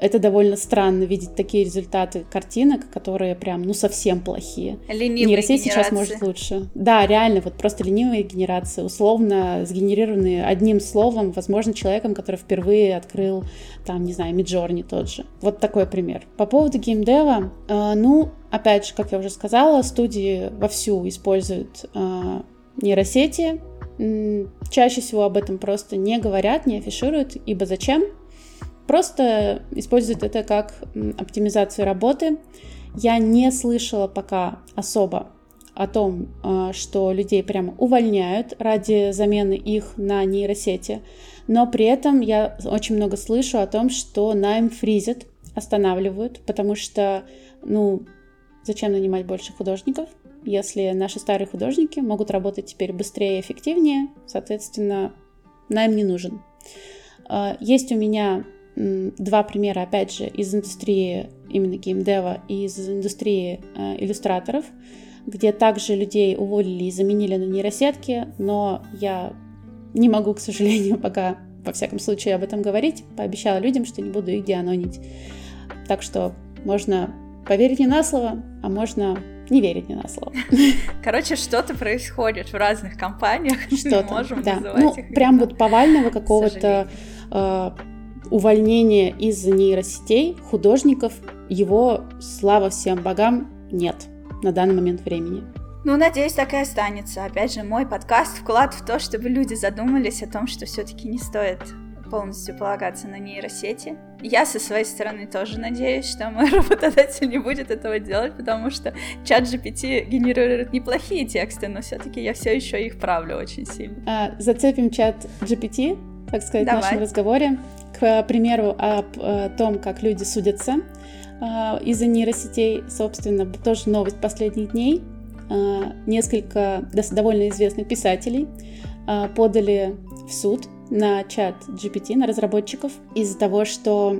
это довольно странно видеть такие результаты картинок, которые прям, ну, совсем плохие. Ленивые Нейросеть сейчас может лучше. Да, реально, вот просто ленивые генерации, условно сгенерированные одним словом, возможно, человеком, который впервые открыл, там, не знаю, Миджорни тот же. Вот такой пример. По поводу геймдева, э, ну, опять же, как я уже сказала, студии вовсю используют э, нейросети, чаще всего об этом просто не говорят, не афишируют, ибо зачем? Просто используют это как оптимизацию работы. Я не слышала пока особо о том, а, что людей прямо увольняют ради замены их на нейросети, но при этом я очень много слышу о том, что найм фризят, останавливают, потому что, ну, зачем нанимать больше художников, если наши старые художники могут работать теперь быстрее и эффективнее, соответственно, найм не нужен. А, есть у меня два примера, опять же, из индустрии именно геймдева и из индустрии э, иллюстраторов, где также людей уволили и заменили на нейросетки, но я не могу, к сожалению, пока, во всяком случае, об этом говорить. Пообещала людям, что не буду их деанонить. Так что можно поверить не на слово, а можно не верить мне на слово. Короче, что-то происходит в разных компаниях. Что-то, можем да. Ну, их прям вот повального какого-то э, увольнения из-за нейросетей художников, его, слава всем богам, нет на данный момент времени. Ну, надеюсь, так и останется. Опять же, мой подкаст вклад в то, чтобы люди задумались о том, что все-таки не стоит полностью полагаться на нейросети. Я со своей стороны тоже надеюсь, что мой работодатель не будет этого делать, потому что чат GPT генерирует неплохие тексты, но все-таки я все еще их правлю очень сильно. А, зацепим чат GPT, так сказать, Давай. в нашем разговоре. К примеру, о том, как люди судятся а, из-за нейросетей, собственно, тоже новость последних дней. А, несколько довольно известных писателей подали в суд на чат GPT, на разработчиков, из-за того, что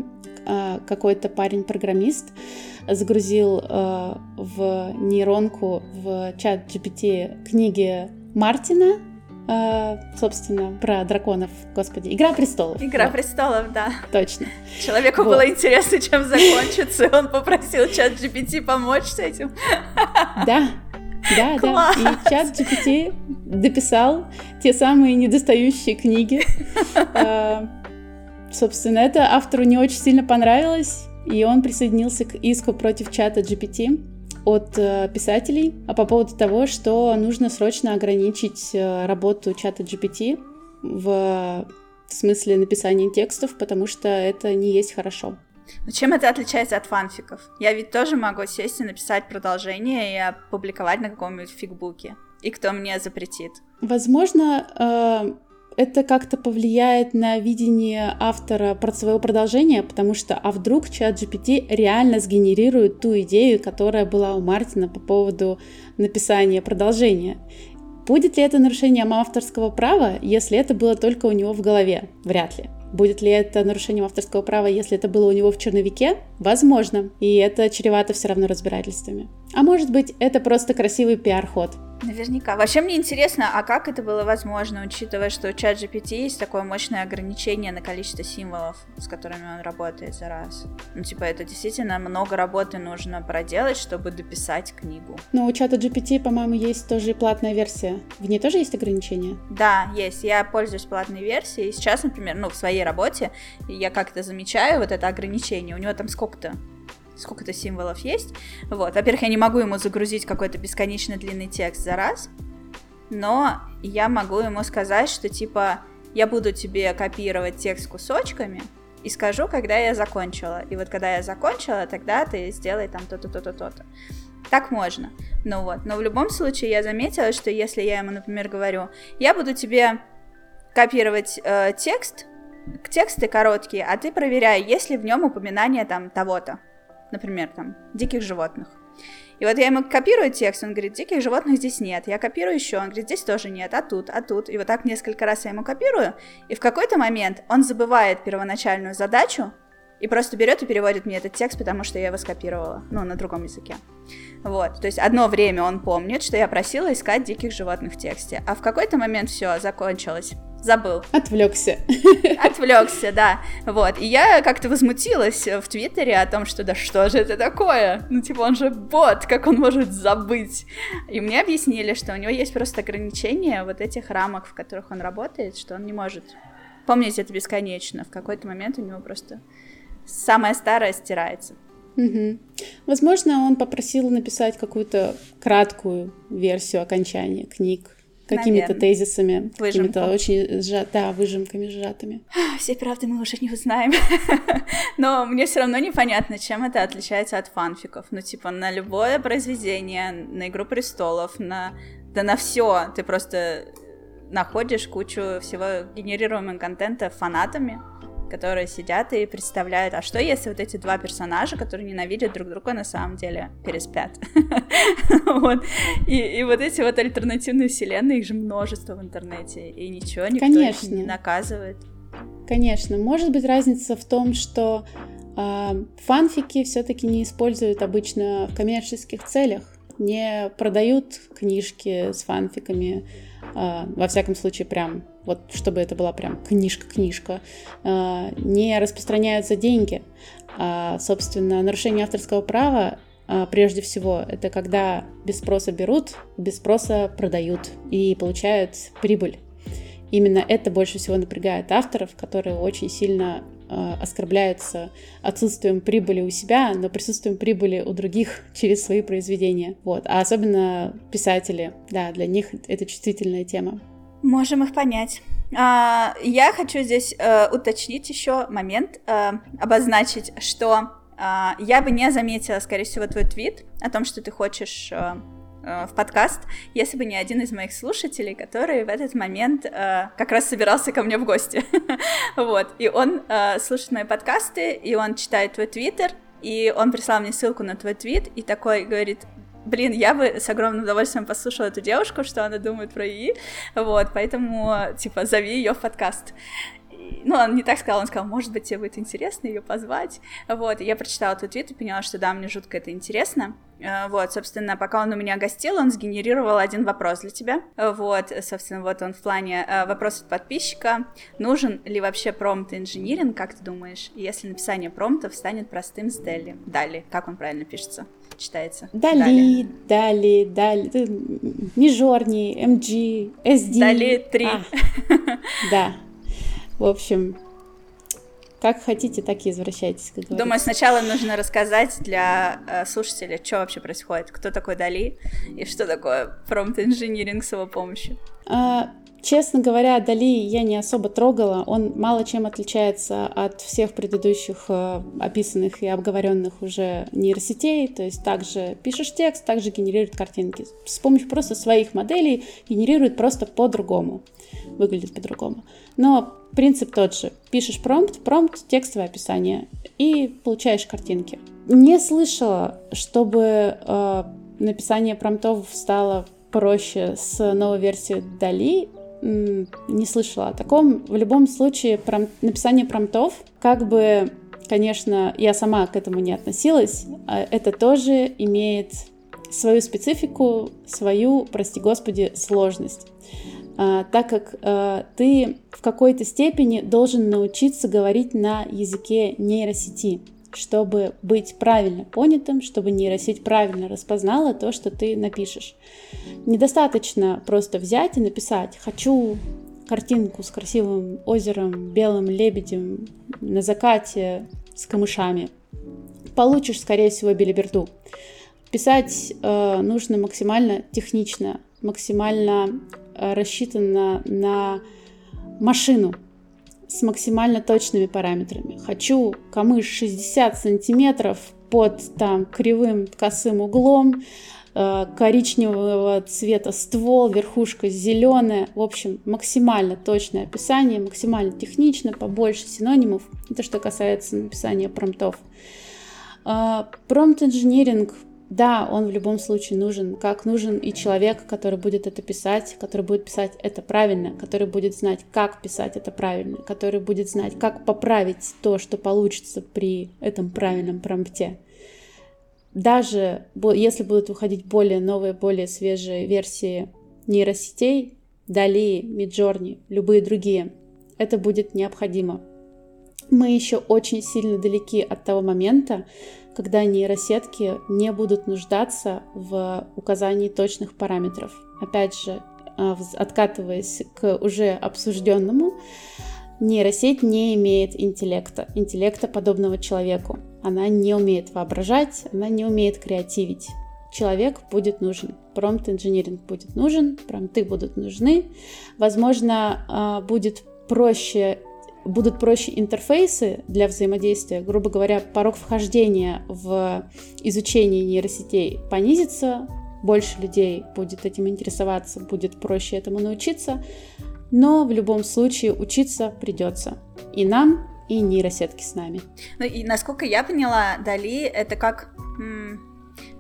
какой-то парень-программист загрузил в нейронку в чат GPT книги Мартина, Uh, собственно, про драконов, господи, Игра престолов. Игра вот. престолов, да. Точно. Человеку вот. было интересно, чем закончится, и он попросил чат GPT помочь с этим. Да, да, Класс. да. И чат GPT дописал те самые недостающие книги. Uh, собственно, это автору не очень сильно понравилось, и он присоединился к иску против чата GPT от э, писателей а по поводу того, что нужно срочно ограничить э, работу чата GPT в смысле написания текстов, потому что это не есть хорошо. Но чем это отличается от фанфиков? Я ведь тоже могу сесть и написать продолжение и опубликовать на каком-нибудь фигбуке. И кто мне запретит? Возможно, э, это как-то повлияет на видение автора про своего продолжения, потому что а вдруг чат GPT реально сгенерирует ту идею, которая была у Мартина по поводу написания продолжения. Будет ли это нарушением авторского права, если это было только у него в голове? Вряд ли. Будет ли это нарушением авторского права, если это было у него в черновике? Возможно. И это чревато все равно разбирательствами. А может быть, это просто красивый пиар-ход. Наверняка. Вообще мне интересно, а как это было возможно, учитывая, что у чат GPT есть такое мощное ограничение на количество символов, с которыми он работает за раз? Ну, типа, это действительно много работы нужно проделать, чтобы дописать книгу. Но у чата GPT, по-моему, есть тоже и платная версия. В ней тоже есть ограничения? Да, есть. Я пользуюсь платной версией. Сейчас, например, ну, в своей работе я как-то замечаю вот это ограничение. У него там сколько-то сколько-то символов есть. Вот. Во-первых, я не могу ему загрузить какой-то бесконечно длинный текст за раз, но я могу ему сказать, что типа я буду тебе копировать текст кусочками и скажу, когда я закончила. И вот когда я закончила, тогда ты сделай там то-то, то-то, то-то. Так можно. Ну вот. Но в любом случае я заметила, что если я ему, например, говорю, я буду тебе копировать э, текст, тексты короткие, а ты проверяй, есть ли в нем упоминание там того-то например, там, диких животных. И вот я ему копирую текст, он говорит, диких животных здесь нет. Я копирую еще, он говорит, здесь тоже нет, а тут, а тут. И вот так несколько раз я ему копирую, и в какой-то момент он забывает первоначальную задачу, и просто берет и переводит мне этот текст, потому что я его скопировала, ну, на другом языке. Вот, то есть одно время он помнит, что я просила искать диких животных в тексте, а в какой-то момент все закончилось. Забыл. Отвлекся. Отвлекся, да. Вот. И я как-то возмутилась в Твиттере о том, что да что же это такое? Ну, типа, он же бот, как он может забыть? И мне объяснили, что у него есть просто ограничения вот этих рамок, в которых он работает, что он не может помнить это бесконечно. В какой-то момент у него просто самое старое стирается. Угу. Возможно, он попросил написать какую-то краткую версию окончания книг какими-то тезисами, какими-то очень сжат, да, выжимками сжатыми. Все правды мы уже не узнаем. Но мне все равно непонятно, чем это отличается от фанфиков. Ну, типа, на любое произведение, на Игру престолов, на да на все ты просто находишь кучу всего генерируемого контента фанатами, которые сидят и представляют, а что если вот эти два персонажа, которые ненавидят друг друга, на самом деле переспят? вот. И, и вот эти вот альтернативные вселенные, их же множество в интернете, и ничего никто Конечно. не наказывает. Конечно, может быть разница в том, что э, фанфики все-таки не используют обычно в коммерческих целях, не продают книжки с фанфиками, э, во всяком случае прям вот чтобы это была прям книжка-книжка, а, не распространяются деньги. А, собственно, нарушение авторского права а, прежде всего, это когда без спроса берут, без спроса продают и получают прибыль. Именно это больше всего напрягает авторов, которые очень сильно э, оскорбляются отсутствием прибыли у себя, но присутствием прибыли у других через свои произведения. Вот. А особенно писатели, да, для них это чувствительная тема. Можем их понять. А, я хочу здесь а, уточнить еще момент, а, обозначить, что а, я бы не заметила, скорее всего, твой твит о том, что ты хочешь Э, в подкаст, если бы не один из моих слушателей, который в этот момент э, как раз собирался ко мне в гости. вот, и он э, слушает мои подкасты, и он читает твой твиттер, и он прислал мне ссылку на твой твит, и такой говорит, блин, я бы с огромным удовольствием послушала эту девушку, что она думает про ИИ, вот, поэтому, типа, зови ее в подкаст ну, он не так сказал, он сказал, может быть, тебе будет интересно ее позвать, вот, и я прочитала твой твит и поняла, что да, мне жутко это интересно, э, вот, собственно, пока он у меня гостил, он сгенерировал один вопрос для тебя, вот, собственно, вот он в плане э, вопрос от подписчика, нужен ли вообще промпт-инжиниринг, как ты думаешь, если написание промптов станет простым с Дали, Дали, как он правильно пишется? читается. Дали, Дали, Дали, Мижорни, МГ, SD. Дали 3. А, да. В общем, как хотите, так и извращайтесь, как говорится. Думаю, сначала нужно рассказать для э, слушателя, что вообще происходит, кто такой Дали и что такое промпт-инжиниринг с его помощью. А, честно говоря, Дали я не особо трогала. Он мало чем отличается от всех предыдущих э, описанных и обговоренных уже нейросетей. То есть также пишешь текст, также генерирует картинки. С помощью просто своих моделей генерирует просто по-другому. Выглядит по-другому. Но принцип тот же. Пишешь промпт, промпт, текстовое описание и получаешь картинки. Не слышала, чтобы э, написание промптов стало проще с новой версией Дали. Не слышала о таком. В любом случае, пром... написание промптов, как бы, конечно, я сама к этому не относилась, а это тоже имеет свою специфику, свою, прости господи, сложность. А, так как а, ты в какой-то степени должен научиться говорить на языке нейросети, чтобы быть правильно понятым, чтобы нейросеть правильно распознала то, что ты напишешь. Недостаточно просто взять и написать «хочу картинку с красивым озером, белым лебедем на закате с камышами». Получишь, скорее всего, билиберду. Писать э, нужно максимально технично, максимально Э, рассчитана на машину с максимально точными параметрами. Хочу камыш 60 сантиметров под там кривым косым углом, э, коричневого цвета ствол, верхушка зеленая. В общем, максимально точное описание, максимально технично, побольше синонимов. Это что касается написания промптов. Промпт-инжиниринг да, он в любом случае нужен, как нужен и человек, который будет это писать, который будет писать это правильно, который будет знать, как писать это правильно, который будет знать, как поправить то, что получится при этом правильном промпте. Даже если будут выходить более новые, более свежие версии нейросетей, Дали, Миджорни, любые другие, это будет необходимо. Мы еще очень сильно далеки от того момента, когда нейросетки не будут нуждаться в указании точных параметров. Опять же, а, откатываясь к уже обсужденному, нейросеть не имеет интеллекта, интеллекта подобного человеку. Она не умеет воображать, она не умеет креативить. Человек будет нужен, промпт-инжиниринг будет нужен, промпты будут нужны. Возможно, а, будет проще будут проще интерфейсы для взаимодействия, грубо говоря, порог вхождения в изучение нейросетей понизится, больше людей будет этим интересоваться, будет проще этому научиться, но в любом случае учиться придется и нам, и нейросетки с нами. Ну и насколько я поняла, Дали это как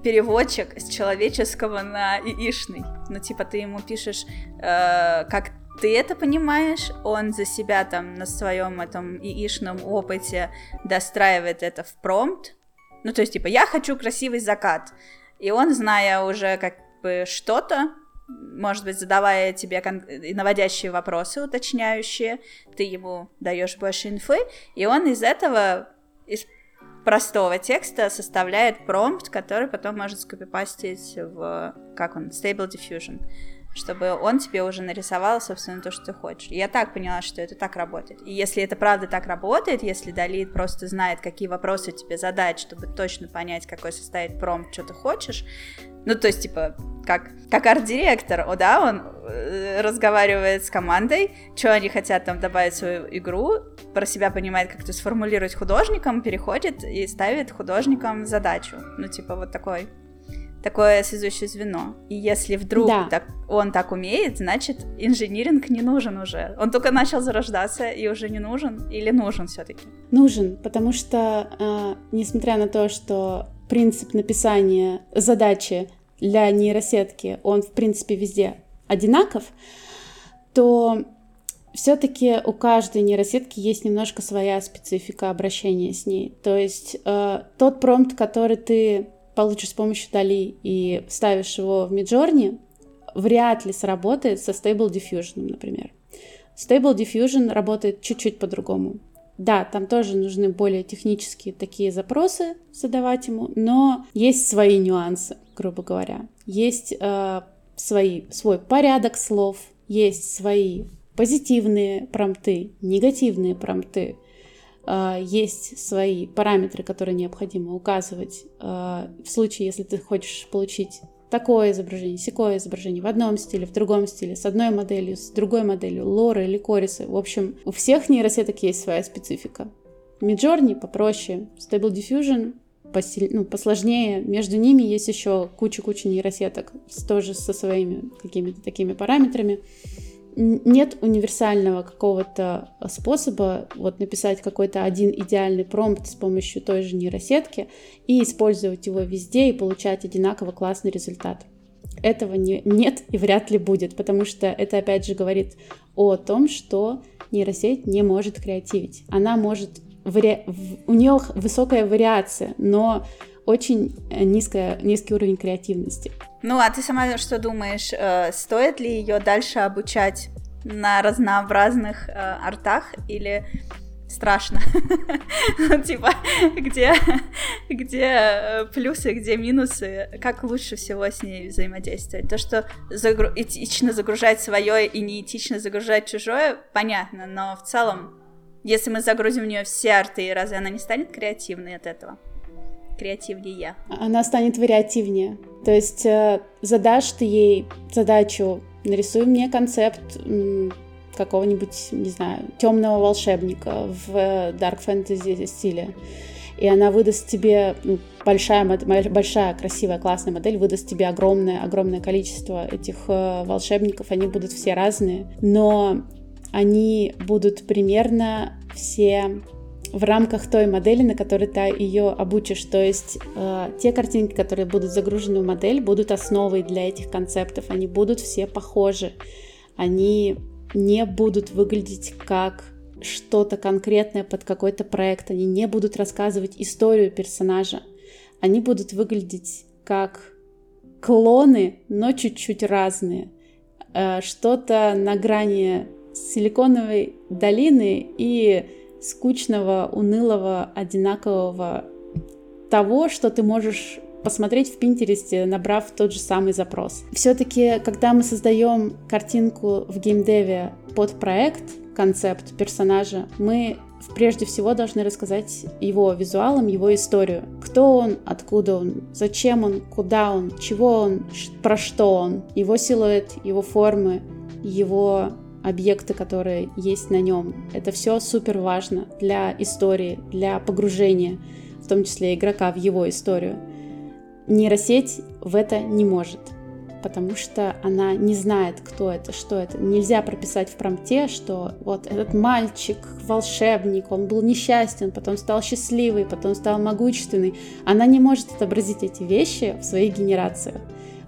переводчик с человеческого на ИИшный. Ну типа ты ему пишешь, э, как ты это понимаешь, он за себя там на своем этом ИИшном опыте достраивает это в промпт, ну, то есть, типа, я хочу красивый закат, и он, зная уже как бы что-то, может быть, задавая тебе кон- наводящие вопросы, уточняющие, ты ему даешь больше инфы, и он из этого из простого текста составляет промпт, который потом может скопипастить в, как он, Stable Diffusion чтобы он тебе уже нарисовал, собственно, то, что ты хочешь. Я так поняла, что это так работает. И если это правда так работает, если Далит просто знает, какие вопросы тебе задать, чтобы точно понять, какой состоит промпт, что ты хочешь, ну, то есть, типа, как, как арт-директор, да, он э, разговаривает с командой, что они хотят там добавить в свою игру, про себя понимает, как это сформулировать художником, переходит и ставит художникам задачу. Ну, типа, вот такой такое связующее звено. И если вдруг да. так, он так умеет, значит, инжиниринг не нужен уже. Он только начал зарождаться и уже не нужен или нужен все-таки? Нужен, потому что, э, несмотря на то, что принцип написания задачи для нейросетки, он, в принципе, везде одинаков, то все-таки у каждой нейросетки есть немножко своя специфика обращения с ней. То есть э, тот промпт, который ты получишь с помощью Дали и ставишь его в Midjourney, вряд ли сработает со Stable Diffusion, например. Stable Diffusion работает чуть-чуть по-другому. Да, там тоже нужны более технические такие запросы задавать ему, но есть свои нюансы, грубо говоря. Есть э, свои, свой порядок слов, есть свои позитивные промпты, негативные промпты. А, есть свои параметры, которые необходимо указывать а, в случае, если ты хочешь получить такое изображение, секое изображение в одном стиле, в другом стиле, с одной моделью, с другой моделью, лоры или корисы. В общем, у всех нейросеток есть своя специфика. Midjourney попроще, Stable Diffusion посиль... ну, посложнее. Между ними есть еще куча-куча нейросеток, тоже со своими какими-то такими параметрами нет универсального какого-то способа вот написать какой-то один идеальный промпт с помощью той же нейросетки и использовать его везде и получать одинаково классный результат. Этого не, нет и вряд ли будет, потому что это опять же говорит о том, что нейросеть не может креативить. Она может... Вари... У нее высокая вариация, но очень низкая, низкий уровень креативности. Ну, а ты сама что думаешь, э, стоит ли ее дальше обучать на разнообразных э, артах или страшно? Ну, типа, где, где э, плюсы, где минусы, как лучше всего с ней взаимодействовать? То, что этично загружать свое и неэтично загружать чужое, понятно, но в целом, если мы загрузим в нее все арты, разве она не станет креативной от этого? Креативнее. Она станет вариативнее. То есть э, задашь ты ей задачу, нарисуй мне концепт какого-нибудь, не знаю, темного волшебника в Dark Fantasy стиле. И она выдаст тебе ну, большая, большая, красивая, классная модель, выдаст тебе огромное, огромное количество этих э, волшебников. Они будут все разные, но они будут примерно все в рамках той модели, на которой ты ее обучишь. То есть э, те картинки, которые будут загружены в модель, будут основой для этих концептов. Они будут все похожи. Они не будут выглядеть как что-то конкретное под какой-то проект. Они не будут рассказывать историю персонажа. Они будут выглядеть как клоны, но чуть-чуть разные. Э, что-то на грани силиконовой долины и скучного, унылого, одинакового того, что ты можешь посмотреть в Пинтересте, набрав тот же самый запрос. Все-таки, когда мы создаем картинку в геймдеве под проект, концепт персонажа, мы прежде всего должны рассказать его визуалом, его историю. Кто он, откуда он, зачем он, куда он, чего он, про что он, его силуэт, его формы, его объекты, которые есть на нем. Это все супер важно для истории, для погружения, в том числе игрока в его историю. Нейросеть в это не может, потому что она не знает, кто это, что это. Нельзя прописать в промте, что вот этот мальчик, волшебник, он был несчастен, потом стал счастливый, потом стал могущественный. Она не может отобразить эти вещи в своих генерациях.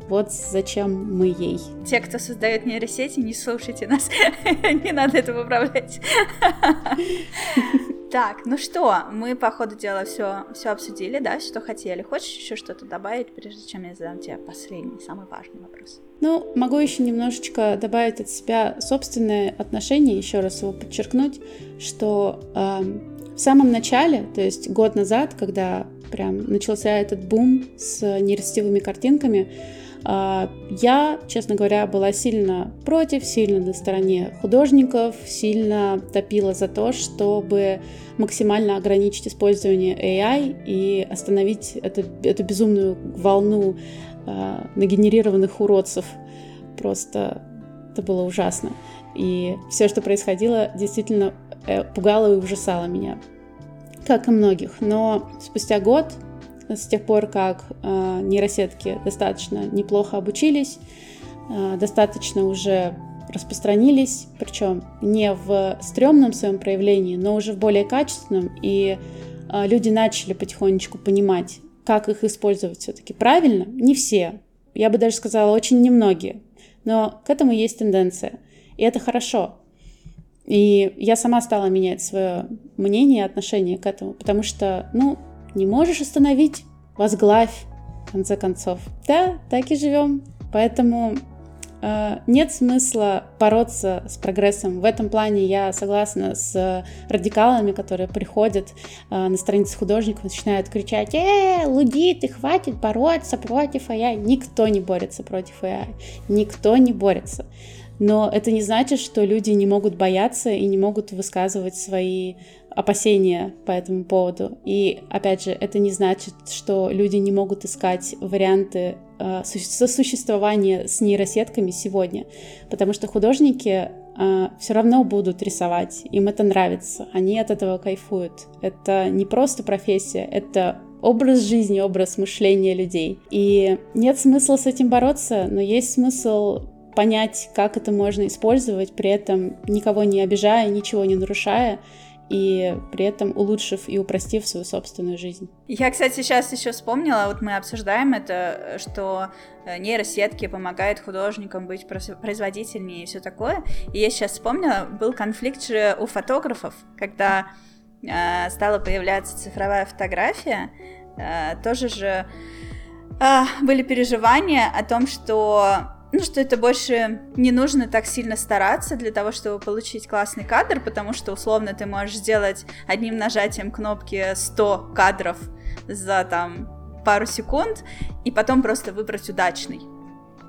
Вот зачем мы ей. Те, кто создает нейросети, не слушайте нас. Не надо это выправлять. Так, ну что, мы по ходу дела все, все обсудили, да, что хотели. Хочешь еще что-то добавить, прежде чем я задам тебе последний, самый важный вопрос? Ну, могу еще немножечко добавить от себя собственное отношение, еще раз его подчеркнуть, что э, в самом начале, то есть год назад, когда прям начался этот бум с нерастевыми картинками, я, честно говоря, была сильно против, сильно на стороне художников, сильно топила за то, чтобы максимально ограничить использование AI и остановить эту, эту безумную волну э, нагенерированных уродцев. Просто это было ужасно. И все, что происходило, действительно э, пугало и ужасало меня, как и многих. Но спустя год с тех пор, как э, нейросетки достаточно неплохо обучились, э, достаточно уже распространились, причем не в стрёмном своем проявлении, но уже в более качественном, и э, люди начали потихонечку понимать, как их использовать все-таки правильно. Не все, я бы даже сказала, очень немногие, но к этому есть тенденция, и это хорошо. И я сама стала менять свое мнение и отношение к этому, потому что, ну, не можешь остановить, возглавь, в конце концов. Да, так и живем. Поэтому э, нет смысла бороться с прогрессом. В этом плане я согласна с радикалами, которые приходят э, на страницы художников и начинают кричать «Э, лудиты, хватит бороться против AI». Никто не борется против AI. Никто не борется. Но это не значит, что люди не могут бояться и не могут высказывать свои опасения по этому поводу. И опять же, это не значит, что люди не могут искать варианты э, сосуществования с нейросетками сегодня, потому что художники э, все равно будут рисовать, им это нравится, они от этого кайфуют. Это не просто профессия, это образ жизни, образ мышления людей. И нет смысла с этим бороться, но есть смысл понять, как это можно использовать, при этом никого не обижая, ничего не нарушая, и при этом улучшив и упростив свою собственную жизнь. Я, кстати, сейчас еще вспомнила, вот мы обсуждаем это, что э, нейросетки помогают художникам быть производительнее и все такое. И я сейчас вспомнила, был конфликт же у фотографов, когда э, стала появляться цифровая фотография, э, тоже же э, были переживания о том, что ну, что это больше не нужно так сильно стараться для того, чтобы получить классный кадр, потому что, условно, ты можешь сделать одним нажатием кнопки 100 кадров за, там, пару секунд, и потом просто выбрать удачный.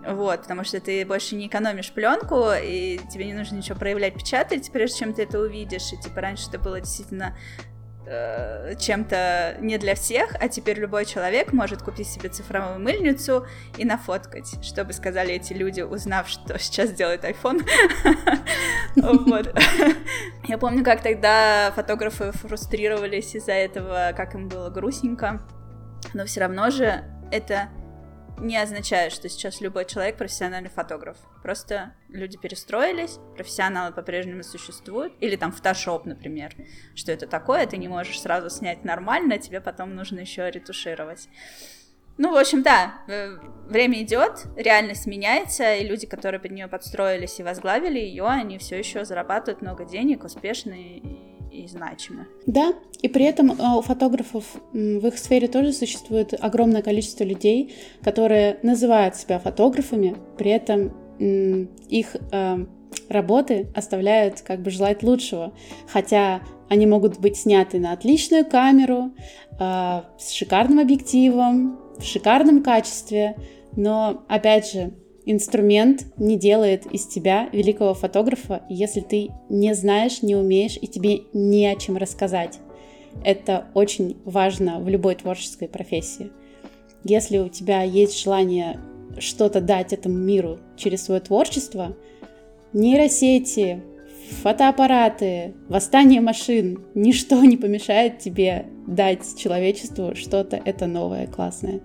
Вот, потому что ты больше не экономишь пленку, и тебе не нужно ничего проявлять, печатать, прежде чем ты это увидишь. И типа раньше это было действительно Э, чем-то не для всех, а теперь любой человек может купить себе цифровую мыльницу и нафоткать, чтобы сказали эти люди, узнав, что сейчас делает iPhone. Я помню, как тогда фотографы фрустрировались из-за этого, как им было грустненько, но все равно же это не означает, что сейчас любой человек профессиональный фотограф. Просто люди перестроились, профессионалы по-прежнему существуют. Или там фотошоп, например. Что это такое, ты не можешь сразу снять нормально, тебе потом нужно еще ретушировать. Ну, в общем, да, э, время идет, реальность меняется, и люди, которые под нее подстроились и возглавили ее, они все еще зарабатывают много денег, успешны и значимы. Да, и при этом а, у фотографов в их сфере тоже существует огромное количество людей, которые называют себя фотографами, при этом их а, работы оставляют как бы желать лучшего, хотя они могут быть сняты на отличную камеру, а, с шикарным объективом, в шикарном качестве, но опять же инструмент не делает из тебя великого фотографа, если ты не знаешь, не умеешь и тебе не о чем рассказать. Это очень важно в любой творческой профессии. Если у тебя есть желание что-то дать этому миру через свое творчество, нейросети, фотоаппараты, восстание машин, ничто не помешает тебе дать человечеству что-то это новое, классное.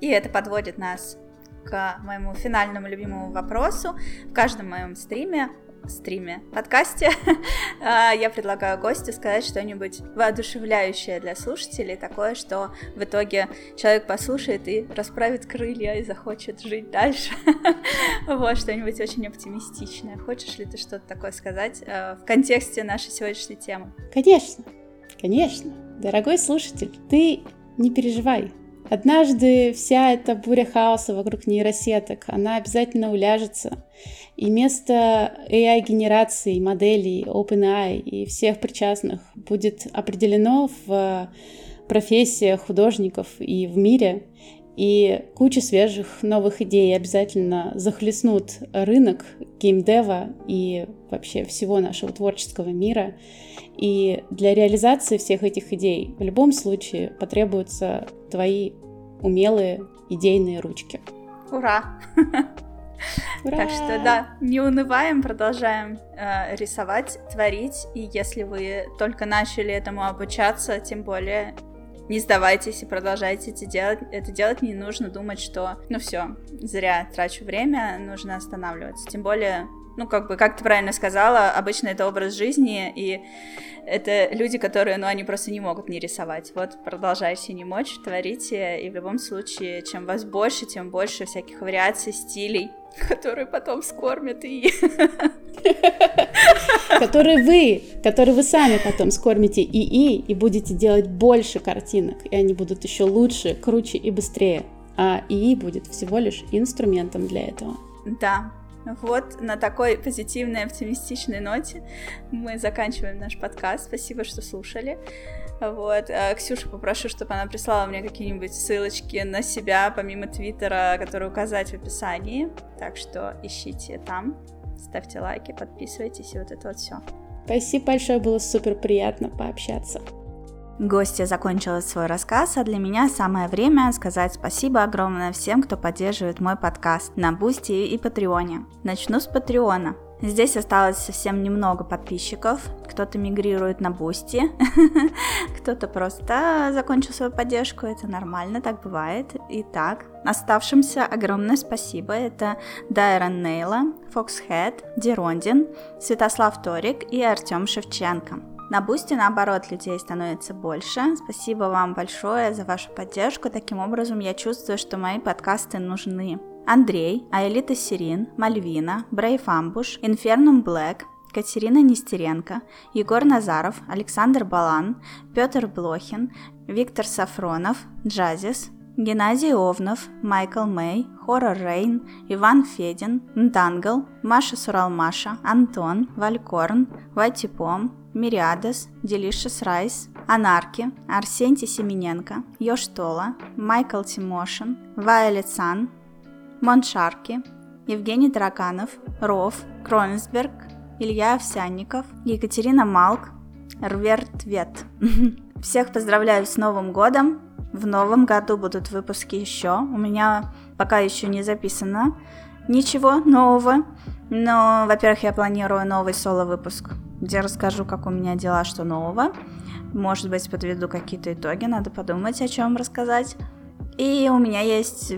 И это подводит нас к моему финальному любимому вопросу. В каждом моем стриме стриме, подкасте, а, я предлагаю гостю сказать что-нибудь воодушевляющее для слушателей, такое, что в итоге человек послушает и расправит крылья и захочет жить дальше. вот, что-нибудь очень оптимистичное. Хочешь ли ты что-то такое сказать э, в контексте нашей сегодняшней темы? Конечно. Конечно. Дорогой слушатель, ты не переживай. Однажды вся эта буря хаоса вокруг нейросеток, она обязательно уляжется. И место AI-генерации, моделей, OpenAI и всех причастных будет определено в профессиях художников и в мире. И куча свежих новых идей обязательно захлестнут рынок геймдева и вообще всего нашего творческого мира. И для реализации всех этих идей в любом случае потребуются твои умелые идейные ручки. Ура! Ура! Так что да, не унываем, продолжаем э, рисовать, творить. И если вы только начали этому обучаться, тем более не сдавайтесь и продолжайте это делать. Это делать не нужно думать, что ну все, зря трачу время, нужно останавливаться. Тем более ну, как бы, как ты правильно сказала, обычно это образ жизни, и это люди, которые, ну, они просто не могут не рисовать. Вот, продолжайте не мочь, творите, и в любом случае, чем вас больше, тем больше всяких вариаций, стилей, которые потом скормят и... Которые вы, которые вы сами потом скормите ИИ и будете делать больше картинок, и они будут еще лучше, круче и быстрее. А ИИ будет всего лишь инструментом для этого. Да, вот на такой позитивной, оптимистичной ноте мы заканчиваем наш подкаст. Спасибо, что слушали. Вот. А Ксюшу попрошу, чтобы она прислала мне какие-нибудь ссылочки на себя, помимо Твиттера, которые указать в описании. Так что ищите там, ставьте лайки, подписывайтесь и вот это вот все. Спасибо большое, было супер приятно пообщаться. Гостья закончила свой рассказ, а для меня самое время сказать спасибо огромное всем, кто поддерживает мой подкаст на Boosty и Patreon е. Начну с Patreon а. Здесь осталось совсем немного подписчиков. Кто-то мигрирует на Boosty, кто-то просто закончил свою поддержку. Это нормально, так бывает. Итак, оставшимся огромное спасибо. Это Дайрон Нейла, Foxhead, Дерондин, Святослав Торик и Артем Шевченко. На Boosty, наоборот, людей становится больше. Спасибо вам большое за вашу поддержку. Таким образом, я чувствую, что мои подкасты нужны. Андрей, Аэлита Сирин, Мальвина, Brave Ambush, Infernum Black, Катерина Нестеренко, Егор Назаров, Александр Балан, Петр Блохин, Виктор Сафронов, Джазис, Геннадий Овнов, Майкл Мэй, Horror Rain, Иван Федин, Entangle, Маша Суралмаша, Антон, Валькорн, Вайтипом, Мириадес, Делишес Райс, Анарки, Арсентий Семененко, Йоштола, Майкл Тимошин, Вайолет Сан, Моншарки, Евгений Драканов, Ров, Кронсберг, Илья Овсянников, Екатерина Малк, Рвертвет. Всех поздравляю с Новым годом! В новом году будут выпуски еще. У меня пока еще не записано ничего нового. Но, во-первых, я планирую новый соло-выпуск, где расскажу, как у меня дела, что нового. Может быть, подведу какие-то итоги, надо подумать, о чем рассказать. И у меня есть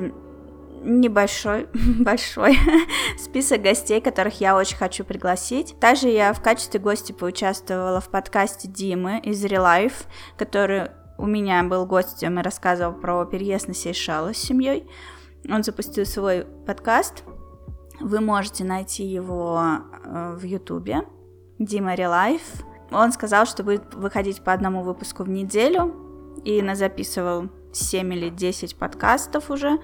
небольшой, большой список гостей, которых я очень хочу пригласить. Также я в качестве гостя поучаствовала в подкасте Димы из Real который у меня был гостем и рассказывал про переезд на Сейшалы с семьей. Он запустил свой подкаст. Вы можете найти его э, в Ютубе. Дима Релайф. Он сказал, что будет выходить по одному выпуску в неделю. И записывал 7 или 10 подкастов уже.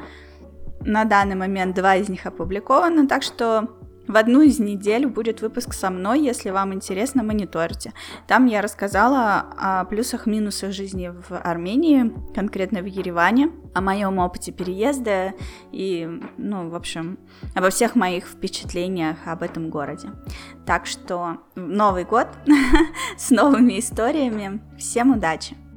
На данный момент два из них опубликованы, так что в одну из недель будет выпуск со мной, если вам интересно, мониторьте. Там я рассказала о плюсах-минусах жизни в Армении, конкретно в Ереване, о моем опыте переезда и, ну, в общем, обо всех моих впечатлениях об этом городе. Так что Новый год с новыми историями. Всем удачи!